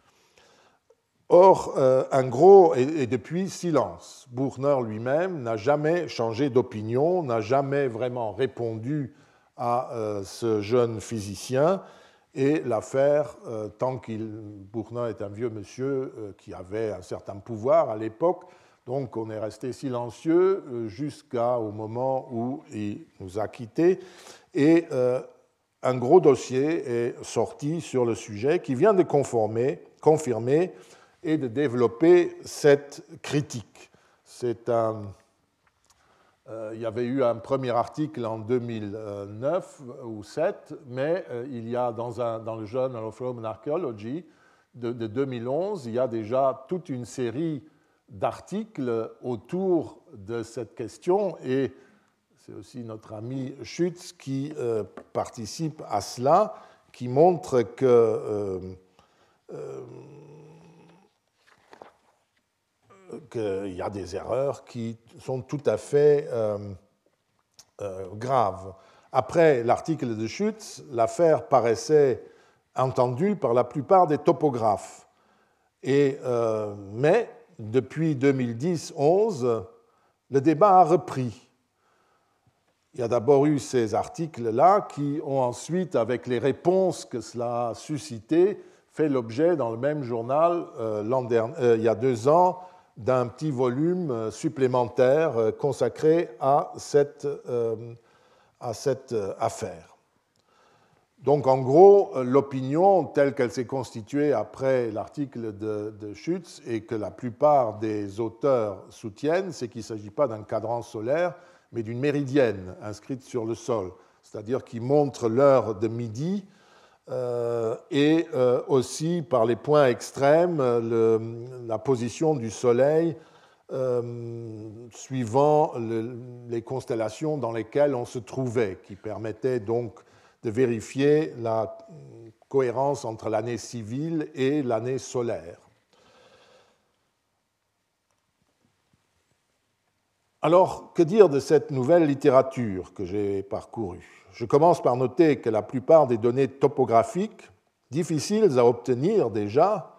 Or, euh, un gros, et, depuis, silence. Buchner lui-même n'a jamais changé d'opinion, n'a jamais vraiment répondu à euh, ce jeune physicien. Et l'affaire, euh, tant qu'il. Buchner est un vieux monsieur qui avait un certain pouvoir à l'époque, donc on est resté silencieux jusqu'au moment où il nous a quittés. Et un gros dossier est sorti sur le sujet qui vient de conformer, confirmer et de développer cette critique. C'est un, euh, il y avait eu un premier article en 2009 ou 2007, mais euh, il y a dans, un, dans, le Journal of Roman Archaeology de, 2011, il y a déjà toute une série d'articles autour de cette question et c'est aussi notre ami Schütz qui euh, participe à cela, qui montre que qu'il y a des erreurs qui sont tout à fait euh, euh, graves. Après l'article de Schütz, l'affaire paraissait entendue par la plupart des topographes. Euh, mais depuis 2010-11, le débat a repris. Il y a d'abord eu ces articles-là qui ont ensuite, avec les réponses que cela a suscité, fait l'objet dans le même journal il y a deux ans d'un petit volume euh, supplémentaire euh, consacré à cette, euh, affaire. Donc en gros, l'opinion telle qu'elle s'est constituée après l'article de, de, Schütz et que la plupart des auteurs soutiennent, c'est qu'il ne s'agit pas d'un cadran solaire, mais d'une méridienne inscrite sur le sol, c'est-à-dire qui montre l'heure de midi et euh, aussi par les points extrêmes, la position du Soleil euh, suivant les constellations dans lesquelles on se trouvait, qui permettait donc de vérifier la cohérence entre l'année civile et l'année solaire. Alors, que dire de cette nouvelle littérature que j'ai parcourue? Je commence par noter que la plupart des données topographiques, difficiles à obtenir déjà,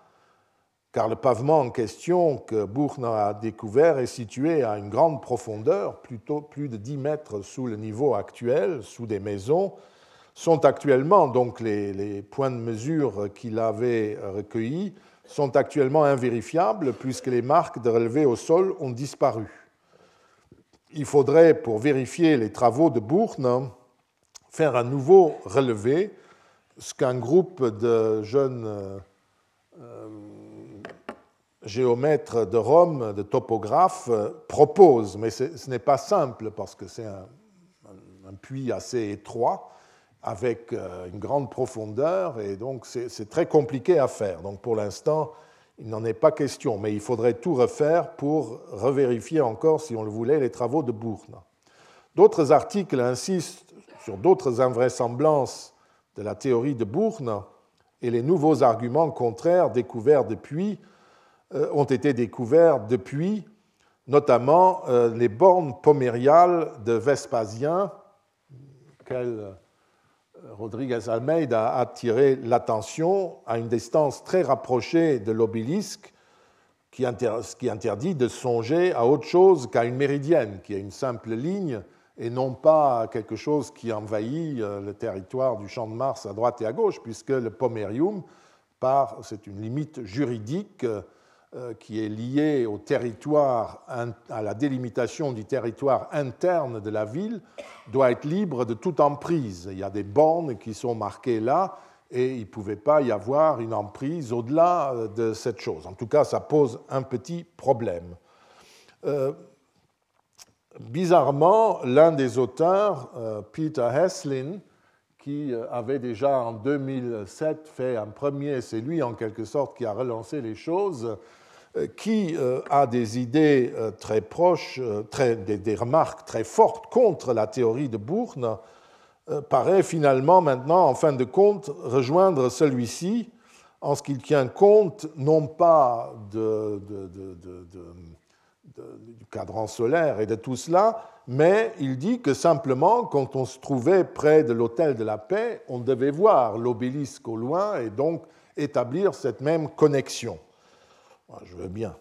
car le pavement en question que Buchner a découvert est situé à une grande profondeur, plutôt plus de 10 mètres sous le niveau actuel, sous des maisons, sont actuellement, donc les, les points de mesure qu'il avait recueillis, sont actuellement invérifiables puisque les marques de relevé au sol ont disparu. Il faudrait, pour vérifier les travaux de Buchner, faire un nouveau relevé, ce qu'un groupe de jeunes euh, euh, géomètres de Rome, de topographes, euh, propose. Mais ce n'est pas simple parce que c'est un, puits assez étroit avec une grande profondeur et donc c'est très compliqué à faire. Donc pour l'instant, il n'en est pas question, mais il faudrait tout refaire pour revérifier encore, si on le voulait, les travaux de Bourne. D'autres articles insistent sur d'autres invraisemblances de la théorie de Bourne et les nouveaux arguments contraires découverts depuis euh, ont été découverts depuis, notamment euh, les bornes pomériales de Vespasien, Rodriguez Almeida a attiré l'attention à une distance très rapprochée de l'obélisque, qui interdit de songer à autre chose qu'à une méridienne, qui est une simple ligne et non pas quelque chose qui envahit euh, le territoire du champ de Mars à droite et à gauche, puisque le pomerium, c'est une limite juridique euh, qui est liée au territoire, à la délimitation du territoire interne de la ville, doit être libre de toute emprise. Il y a des bornes qui sont marquées là, et il ne pouvait pas y avoir une emprise au-delà euh, de cette chose. En tout cas, ça pose un petit problème bizarrement, l'un des auteurs, euh, Peter Heslin, qui euh, avait déjà en 2007 fait un premier, c'est lui en quelque sorte qui a relancé les choses, euh, qui a des idées très proches, des, remarques très fortes contre la théorie de Bourne, paraît finalement maintenant, en fin de compte, rejoindre celui-ci en ce qu'il tient compte non pas du cadran solaire et de tout cela, mais il dit que simplement, quand on se trouvait près de l'hôtel de la paix, on devait voir l'obélisque au loin et donc établir cette même connexion. Je veux bien.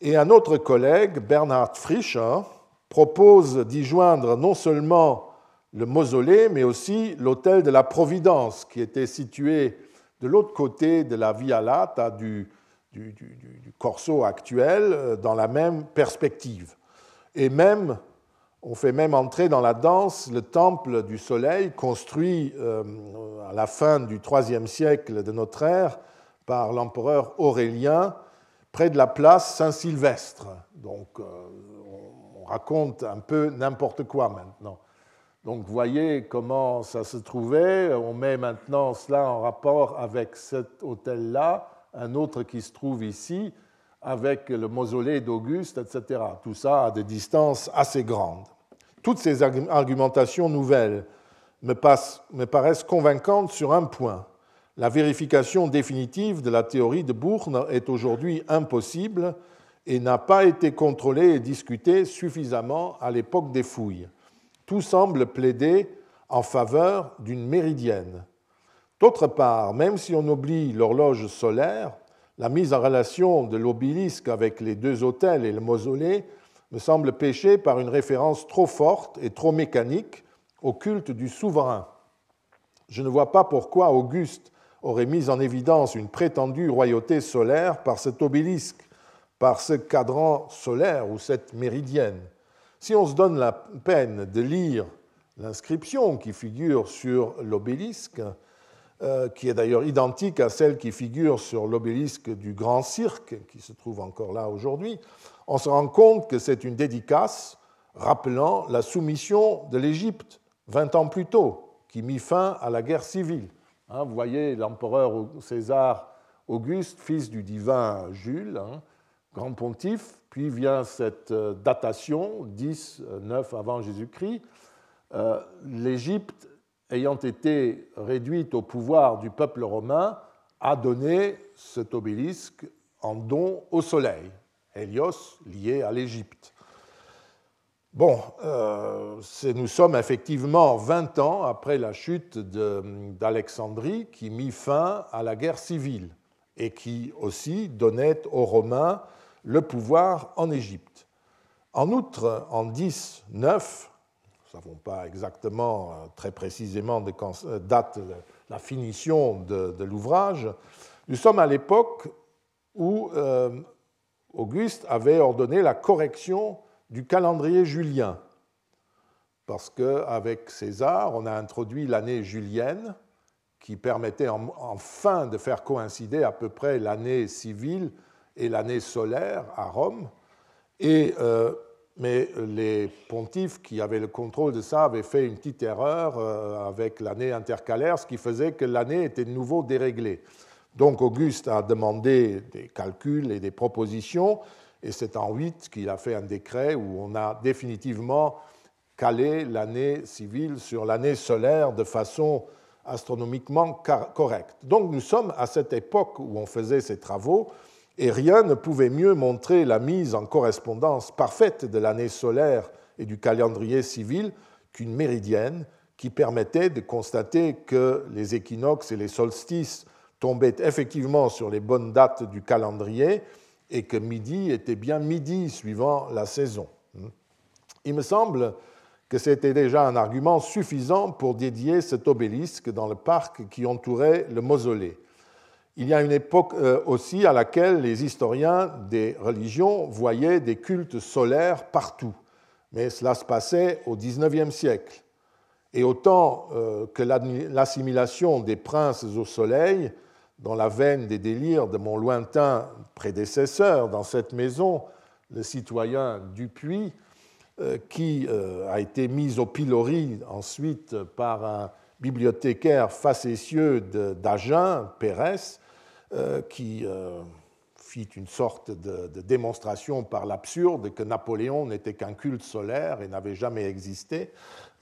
Et un autre collègue, Bernhard Frischer, propose d'y joindre non seulement le mausolée, mais aussi l'hôtel de la Providence, qui était situé de l'autre côté de la Via Lata du, du, Corso actuel, euh, dans la même perspective. Et même, on fait même entrer dans la danse le temple du soleil, construit euh, à la fin du IIIe siècle de notre ère par l'empereur Aurélien, près de la place Saint-Sylvestre. Donc, euh, on raconte un peu n'importe quoi maintenant. Donc, voyez comment ça se trouvait. On met maintenant cela en rapport avec cet hôtel-là, un autre qui se trouve ici, avec le mausolée d'Auguste, etc. Tout ça à des distances assez grandes. Toutes ces argumentations nouvelles me, me paraissent convaincantes sur un point. La vérification définitive de la théorie de Bourne est aujourd'hui impossible et n'a pas été contrôlée et discutée suffisamment à l'époque des fouilles. Tout semble plaider en faveur d'une méridienne. D'autre part, même si on oublie l'horloge solaire, la mise en relation de l'obélisque avec les deux hôtels et le mausolée me semble pécher par une référence trop forte et trop mécanique au culte du souverain. Je ne vois pas pourquoi Auguste aurait mis en évidence une prétendue royauté solaire par cet obélisque, par ce cadran solaire ou cette méridienne. Si on se donne la peine de lire l'inscription qui figure sur l'obélisque, euh, qui est d'ailleurs identique à celle qui figure sur l'obélisque du Grand Cirque, qui se trouve encore là aujourd'hui, on se rend compte que c'est une dédicace rappelant la soumission de l'Égypte 20 ans plus tôt, qui mit fin à la guerre civile. Hein, vous voyez l'empereur César Auguste, fils du divin Jules, hein, grand pontife, puis vient cette euh, datation, 10, 9 avant Jésus-Christ. Euh, L'Égypte, ayant été réduite au pouvoir du peuple romain, a donné cet obélisque en don au soleil, Hélios lié à l'Égypte. Bon, euh, nous sommes effectivement 20 ans après la chute d'Alexandrie qui mit fin à la guerre civile et qui aussi donnait aux Romains le pouvoir en Égypte. En outre, en 10, 9, nous ne savons pas exactement, euh, très précisément, de quand euh, date la finition de, l'ouvrage, nous sommes à l'époque où Auguste avait ordonné la correction du calendrier julien, parce qu'avec César, on a introduit l'année julienne, qui permettait enfin de faire coïncider à peu près l'année civile et l'année solaire à Rome. Et, euh, mais les pontifes qui avaient le contrôle de ça avaient fait une petite erreur euh, avec l'année intercalaire, ce qui faisait que l'année était de nouveau déréglée. Donc Auguste a demandé des calculs et des propositions, et c'est en 8 qu'il a fait un décret où on a définitivement calé l'année civile sur l'année solaire de façon astronomiquement correcte. Donc nous sommes à cette époque où on faisait ces travaux et rien ne pouvait mieux montrer la mise en correspondance parfaite de l'année solaire et du calendrier civil qu'une méridienne qui permettait de constater que les équinoxes et les solstices tombaient effectivement sur les bonnes dates du calendrier et que midi était bien midi suivant la saison. Il me semble que c'était déjà un argument suffisant pour dédier cet obélisque dans le parc qui entourait le mausolée. Il y a une époque euh, aussi à laquelle les historiens des religions voyaient des cultes solaires partout, mais cela se passait au XIXe siècle. Et autant euh, que l'assimilation des princes au soleil dans la veine des délires de mon lointain prédécesseur dans cette maison, le citoyen Dupuis, euh, qui euh, a été mis au pilori ensuite par un bibliothécaire facétieux d'Agen, Pérez, euh, qui fit une sorte de, de démonstration par l'absurde que Napoléon n'était qu'un culte solaire et n'avait jamais existé,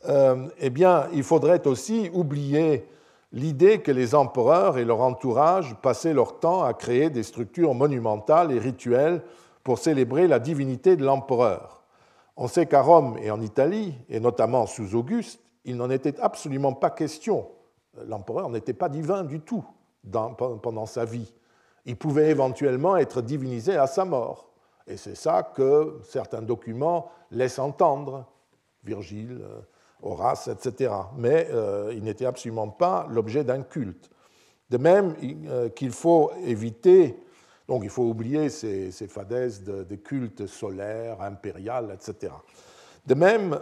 eh bien, il faudrait aussi oublier l'idée que les empereurs et leur entourage passaient leur temps à créer des structures monumentales et rituelles pour célébrer la divinité de l'empereur. On sait qu'à Rome et en Italie, et notamment sous Auguste, il n'en était absolument pas question. L'empereur n'était pas divin du tout pendant sa vie. il pouvait éventuellement être divinisé à sa mort. Et c'est ça que certains documents laissent entendre, Virgile, euh, Horace, etc. Mais euh, il n'était absolument pas l'objet d'un culte. De même euh, qu'il faut éviter, donc il faut oublier ces, fadaises de, culte solaire, impérial, etc. De même,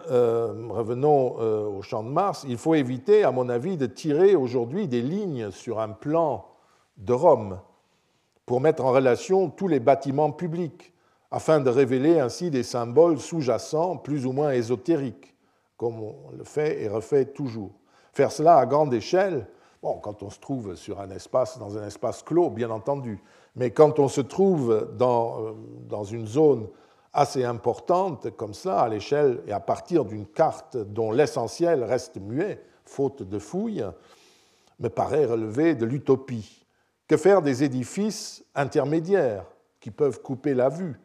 revenons au champ de Mars, il faut éviter, à mon avis, de tirer aujourd'hui des lignes sur un plan de Rome pour mettre en relation tous les bâtiments publics, afin de révéler ainsi des symboles sous-jacents plus ou moins ésotériques, comme on le fait et refait toujours. Faire cela à grande échelle, bon, quand on se trouve sur un espace, dans un espace clos, bien entendu, mais quand on se trouve dans, euh, dans une zone assez importante comme cela, à l'échelle et à partir d'une carte dont l'essentiel reste muet, faute de fouilles, me paraît relever de l'utopie. Que faire des édifices intermédiaires qui peuvent couper la vue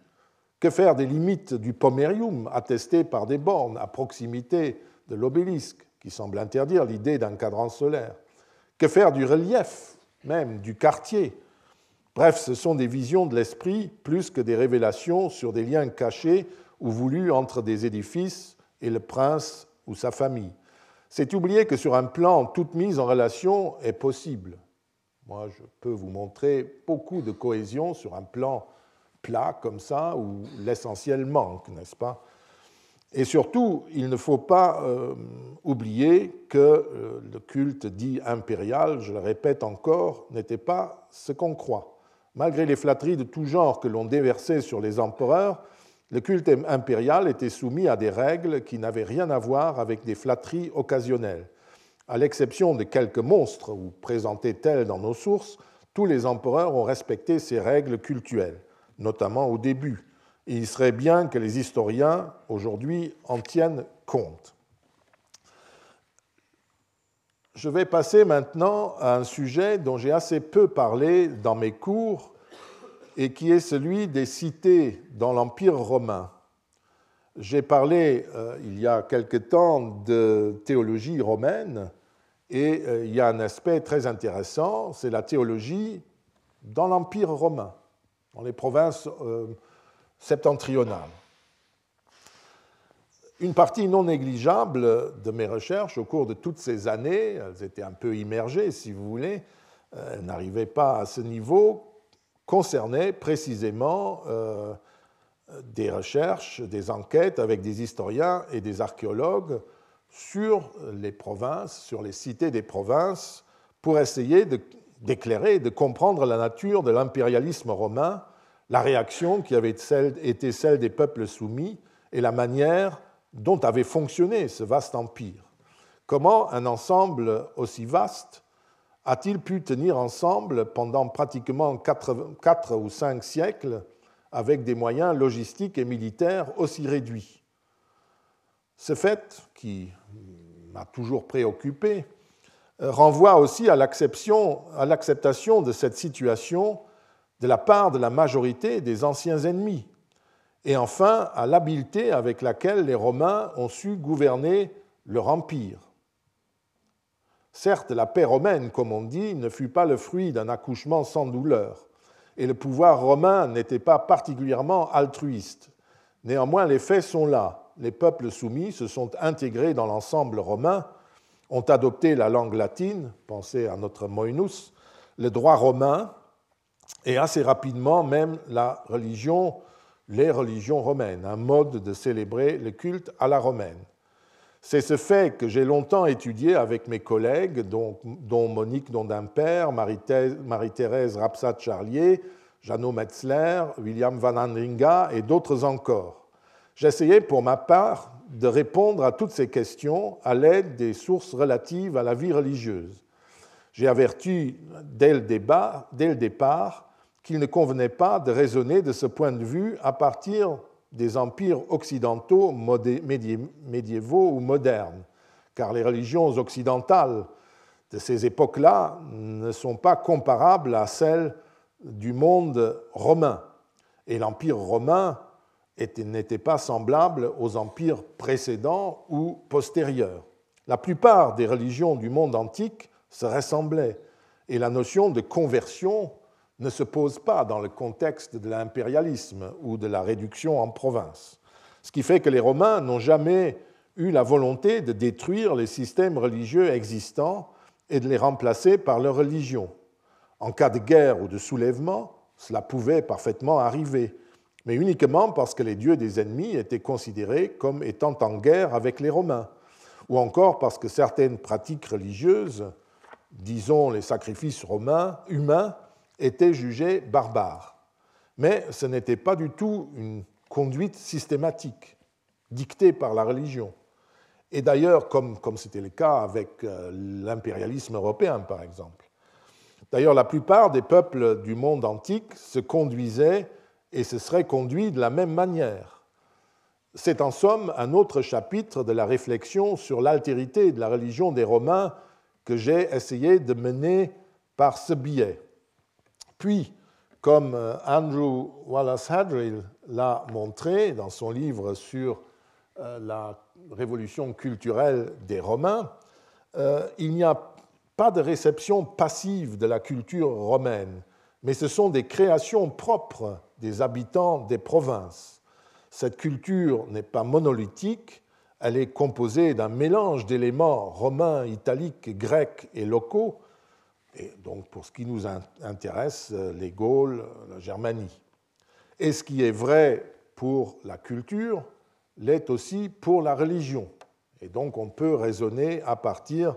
Que faire des limites du pomerium attestées par des bornes à proximité de l'obélisque qui semble interdire l'idée d'un cadran solaire? Que faire du relief, même du quartier? Bref, ce sont des visions de l'esprit plus que des révélations sur des liens cachés ou voulus entre des édifices et le prince ou sa famille. C'est oublier que sur un plan, toute mise en relation est possible. Moi, je peux vous montrer beaucoup de cohésion sur un plan plat comme ça, où l'essentiel manque, n'est-ce pas? Et surtout, il ne faut pas euh, oublier que euh, le culte dit impérial, je le répète encore, n'était pas ce qu'on croit. Malgré les flatteries de tout genre que l'on déversait sur les empereurs, le culte impérial était soumis à des règles qui n'avaient rien à voir avec des flatteries occasionnelles. À l'exception de quelques monstres, ou présentés tels dans nos sources, tous les empereurs ont respecté ces règles cultuelles, notamment au début. Il serait bien que les historiens, aujourd'hui, en tiennent compte. Je vais passer maintenant à un sujet dont j'ai assez peu parlé dans mes cours et qui est celui des cités dans l'Empire romain. J'ai parlé euh, il y a quelque temps de théologie romaine et euh, il y a un aspect très intéressant, c'est la théologie dans l'Empire romain, dans les provinces euh, septentrionales. Une partie non négligeable de mes recherches au cours de toutes ces années, elles étaient un peu immergées si vous voulez, euh, elles n'arrivaient pas à ce niveau, concernait précisément des recherches, des enquêtes avec des historiens et des archéologues sur les provinces, sur les cités des provinces, pour essayer d'éclairer, de, comprendre la nature de l'impérialisme romain, la réaction qui avait été celle des peuples soumis et la manière dont avait fonctionné ce vaste empire. Comment un ensemble aussi vaste a-t-il pu tenir ensemble pendant pratiquement quatre ou cinq siècles avec des moyens logistiques et militaires aussi réduits? Ce fait, qui m'a toujours préoccupé, renvoie aussi à l'acceptation de cette situation de la part de la majorité des anciens ennemis, et enfin à l'habileté avec laquelle les Romains ont su gouverner leur empire. Certes, la paix romaine, comme on dit, ne fut pas le fruit d'un accouchement sans douleur, et le pouvoir romain n'était pas particulièrement altruiste. Néanmoins, les faits sont là les peuples soumis se sont intégrés dans l'ensemble romain, ont adopté la langue latine, pensez à notre Moinus, le droit romain, et assez rapidement même la religion, les religions romaines, un mode de célébrer le culte à la romaine. C'est ce fait que j'ai longtemps étudié avec mes collègues, dont, Monique Dondimper, Marie-Thérèse Rapsat-Charlier, Jeannot Metzler, William Van Andringa et d'autres encore. J'essayais pour ma part de répondre à toutes ces questions à l'aide des sources relatives à la vie religieuse. J'ai averti dès le, dès le départ qu'il ne convenait pas de raisonner de ce point de vue à partir des empires occidentaux médiévaux ou modernes, car les religions occidentales de ces époques-là ne sont pas comparables à celles du monde romain. Et l'empire romain n'étaient pas semblables aux empires précédents ou postérieurs. La plupart des religions du monde antique se ressemblaient, et la notion de conversion ne se pose pas dans le contexte de l'impérialisme ou de la réduction en province. Ce qui fait que les Romains n'ont jamais eu la volonté de détruire les systèmes religieux existants et de les remplacer par leur religion. En cas de guerre ou de soulèvement, cela pouvait parfaitement arriver, mais uniquement parce que les dieux des ennemis étaient considérés comme étant en guerre avec les Romains, ou encore parce que certaines pratiques religieuses, disons les sacrifices romains, humains, étaient jugées barbares. Mais ce n'était pas du tout une conduite systématique, dictée par la religion. Et d'ailleurs, comme c'était le cas avec euh, l'impérialisme européen, par exemple. D'ailleurs, la plupart des peuples du monde antique se conduisaient et se seraient conduits de la même manière. C'est en somme un autre chapitre de la réflexion sur l'altérité de la religion des Romains que j'ai essayé de mener par ce biais. Puis, comme euh, Andrew Wallace Hadrill l'a montré dans son livre sur euh, la révolution culturelle des Romains, euh, il n'y a pas de réception passive de la culture romaine, mais ce sont des créations propres des habitants des provinces. Cette culture n'est pas monolithique, elle est composée d'un mélange d'éléments romains, italiques, grecs et locaux, et donc pour ce qui nous intéresse, les Gaules, la Germanie. Et ce qui est vrai pour la culture l'est aussi pour la religion. Et donc on peut raisonner à partir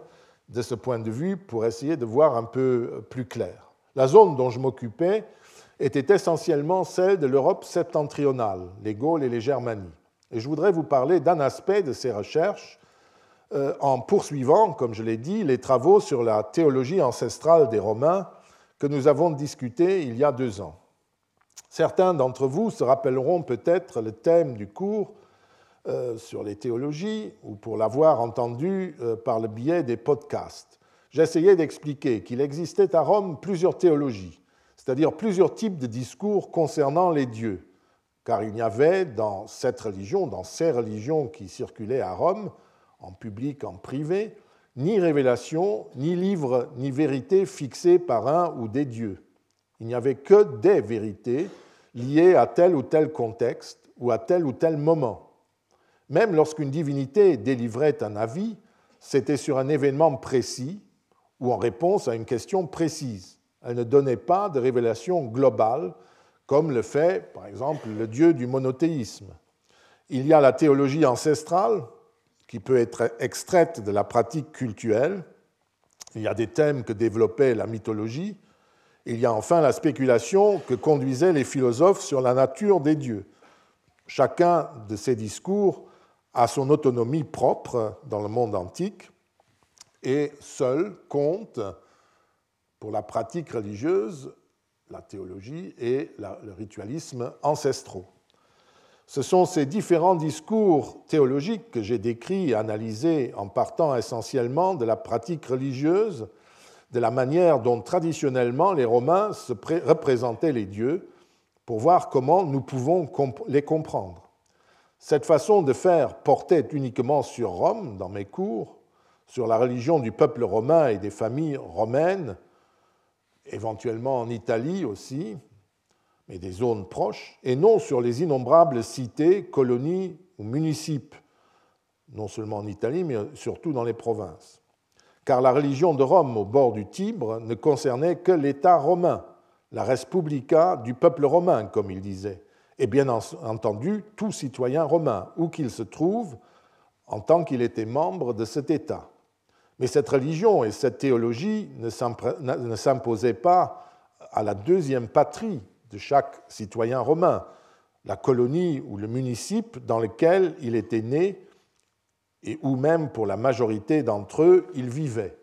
de ce point de vue pour essayer de voir un peu plus clair. La zone dont je m'occupais était essentiellement celle de l'Europe septentrionale, les Gaules et les Germanies. Et je voudrais vous parler d'un aspect de ces recherches euh, en poursuivant, comme je l'ai dit, les travaux sur la théologie ancestrale des Romains que nous avons discutés il y a deux ans. Certains d'entre vous se rappelleront peut-être le thème du cours euh, sur les théologies ou pour l'avoir entendu euh, par le biais des podcasts. J'essayais d'expliquer qu'il existait à Rome plusieurs théologies, c'est-à-dire plusieurs types de discours concernant les dieux, car il n'y avait dans cette religion, dans ces religions qui circulaient à Rome, en public, en privé, ni révélation, ni livre, ni vérité fixée par un ou des dieux. Il n'y avait que des vérités liées à tel ou tel contexte ou à tel ou tel moment. Même lorsqu'une divinité délivrait un avis, c'était sur un événement précis ou en réponse à une question précise. Elle ne donnait pas de révélation globale, comme le fait, par exemple, le Dieu du monothéisme. Il y a la théologie ancestrale, qui peut être extraite de la pratique cultuelle. Il y a des thèmes que développait la mythologie. Il y a enfin la spéculation que conduisaient les philosophes sur la nature des dieux. Chacun de ces discours a son autonomie propre dans le monde antique et seul compte pour la pratique religieuse, la théologie et le ritualisme ancestraux. Ce sont ces différents discours théologiques que j'ai décrits et analysés en partant essentiellement de la pratique religieuse, de la manière dont traditionnellement les Romains se représentaient les dieux, pour voir comment nous pouvons les comprendre. Cette façon de faire portait uniquement sur Rome dans mes cours, sur la religion du peuple romain et des familles romaines, éventuellement en Italie aussi, mais des zones proches, et non sur les innombrables cités, colonies ou municipes, non seulement en Italie, mais surtout dans les provinces. Car la religion de Rome au bord du Tibre ne concernait que l'État romain, la respublica du peuple romain, comme il disait, et bien entendu tout citoyen romain, où qu'il se trouve, en tant qu'il était membre de cet État. Mais cette religion et cette théologie ne s'imposaient pas à la deuxième patrie de chaque citoyen romain, la colonie ou le municipe dans lequel il était né et où même pour la majorité d'entre eux il vivait.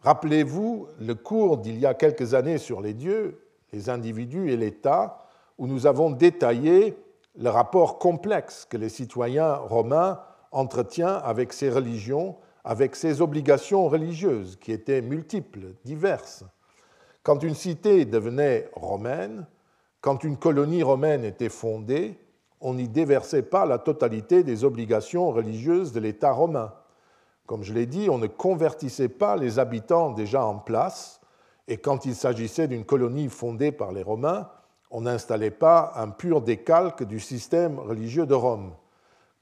Rappelez-vous le cours d'il y a quelques années sur les dieux, les individus et l'État, où nous avons détaillé le rapport complexe que les citoyens romains entretiennent avec ces religions, avec ces obligations religieuses qui étaient multiples, diverses. Quand une cité devenait romaine, quand une colonie romaine était fondée, on n'y déversait pas la totalité des obligations religieuses de l'État romain. Comme je l'ai dit, on ne convertissait pas les habitants déjà en place, Et quand il s'agissait d'une colonie fondée par les Romains, on n'installait pas un pur décalque du système religieux de Rome.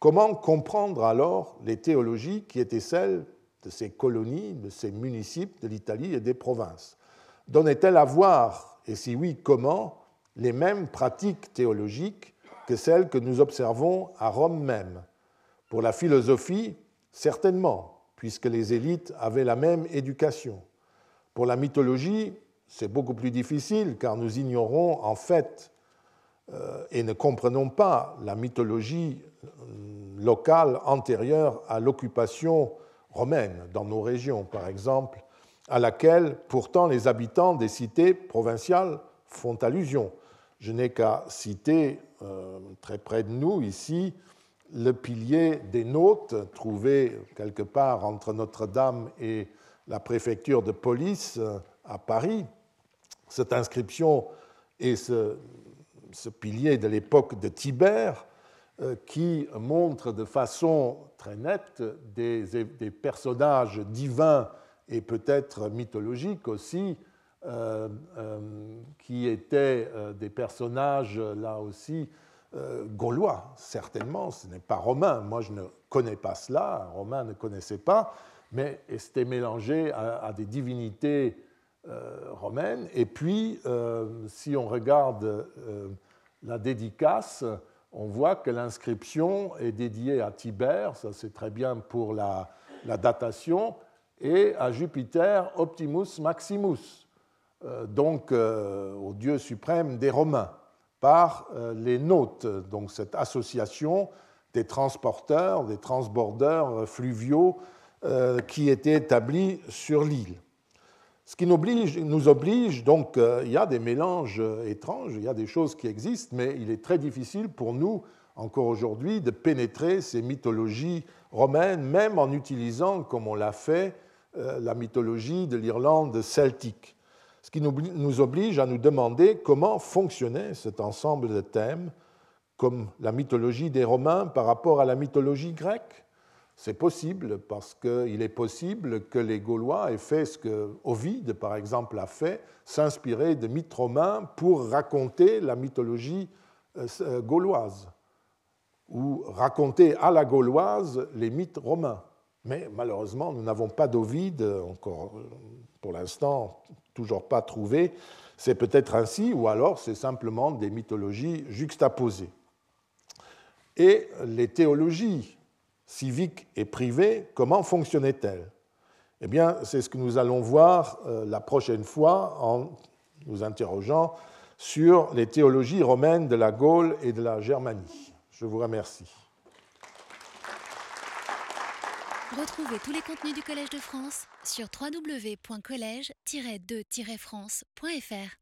Comment comprendre alors les théologies qui étaient celles de ces colonies, de ces municipes de l'Italie et des provinces? Donnaient-elles à voir, et si oui, comment, les mêmes pratiques théologiques que celles que nous observons à Rome même? Pour la philosophie, certainement, puisque les élites avaient la même éducation. Pour la mythologie, c'est beaucoup plus difficile car nous ignorons en fait euh, et ne comprenons pas la mythologie euh, locale antérieure à l'occupation romaine dans nos régions, par exemple, à laquelle pourtant les habitants des cités provinciales font allusion. Je n'ai qu'à citer euh, très près de nous ici le pilier des Nautes, trouvé quelque part entre Notre-Dame et la préfecture de police à Paris, cette inscription et ce, pilier de l'époque de Tibère euh, qui montre de façon très nette des, personnages divins et peut-être mythologiques aussi, euh, euh, qui étaient des personnages là aussi gaulois, certainement, ce n'est pas romain. Moi, je ne connais pas cela, un romain ne connaissait pas, mais c'était mélangé à des divinités euh, romaine. Et puis, euh, si on regarde euh, la dédicace, on voit que l'inscription est dédiée à Tibère, ça c'est très bien pour la, datation, et à Jupiter Optimus Maximus, donc au dieu suprême des Romains, par les Nautes, donc cette association des transporteurs, des transbordeurs fluviaux qui étaient établis sur l'île. Ce qui nous oblige, donc euh, il y a des mélanges euh, étranges, il y a des choses qui existent, mais il est très difficile pour nous, encore aujourd'hui, de pénétrer ces mythologies romaines, même en utilisant, comme on l'a fait, euh, la mythologie de l'Irlande celtique. Ce qui nous oblige à nous demander comment fonctionnait cet ensemble de thèmes, comme la mythologie des Romains par rapport à la mythologie grecque, c'est possible parce qu'il est possible que les Gaulois aient fait ce que Ovide, par exemple, a fait, s'inspirer de mythes romains pour raconter la mythologie euh, euh, gauloise ou raconter à la gauloise les mythes romains. Mais malheureusement, nous n'avons pas d'Ovide, encore pour l'instant toujours pas trouvé. C'est peut-être ainsi, ou alors c'est simplement des mythologies juxtaposées. Et les théologies civique et privée, comment fonctionnait-elle? Eh bien, c'est ce que nous allons voir euh, la prochaine fois en nous interrogeant sur les théologies romaines de la Gaule et de la Germanie. Je vous remercie. Retrouvez tous les contenus du Collège de France sur www.colège-2-france.fr.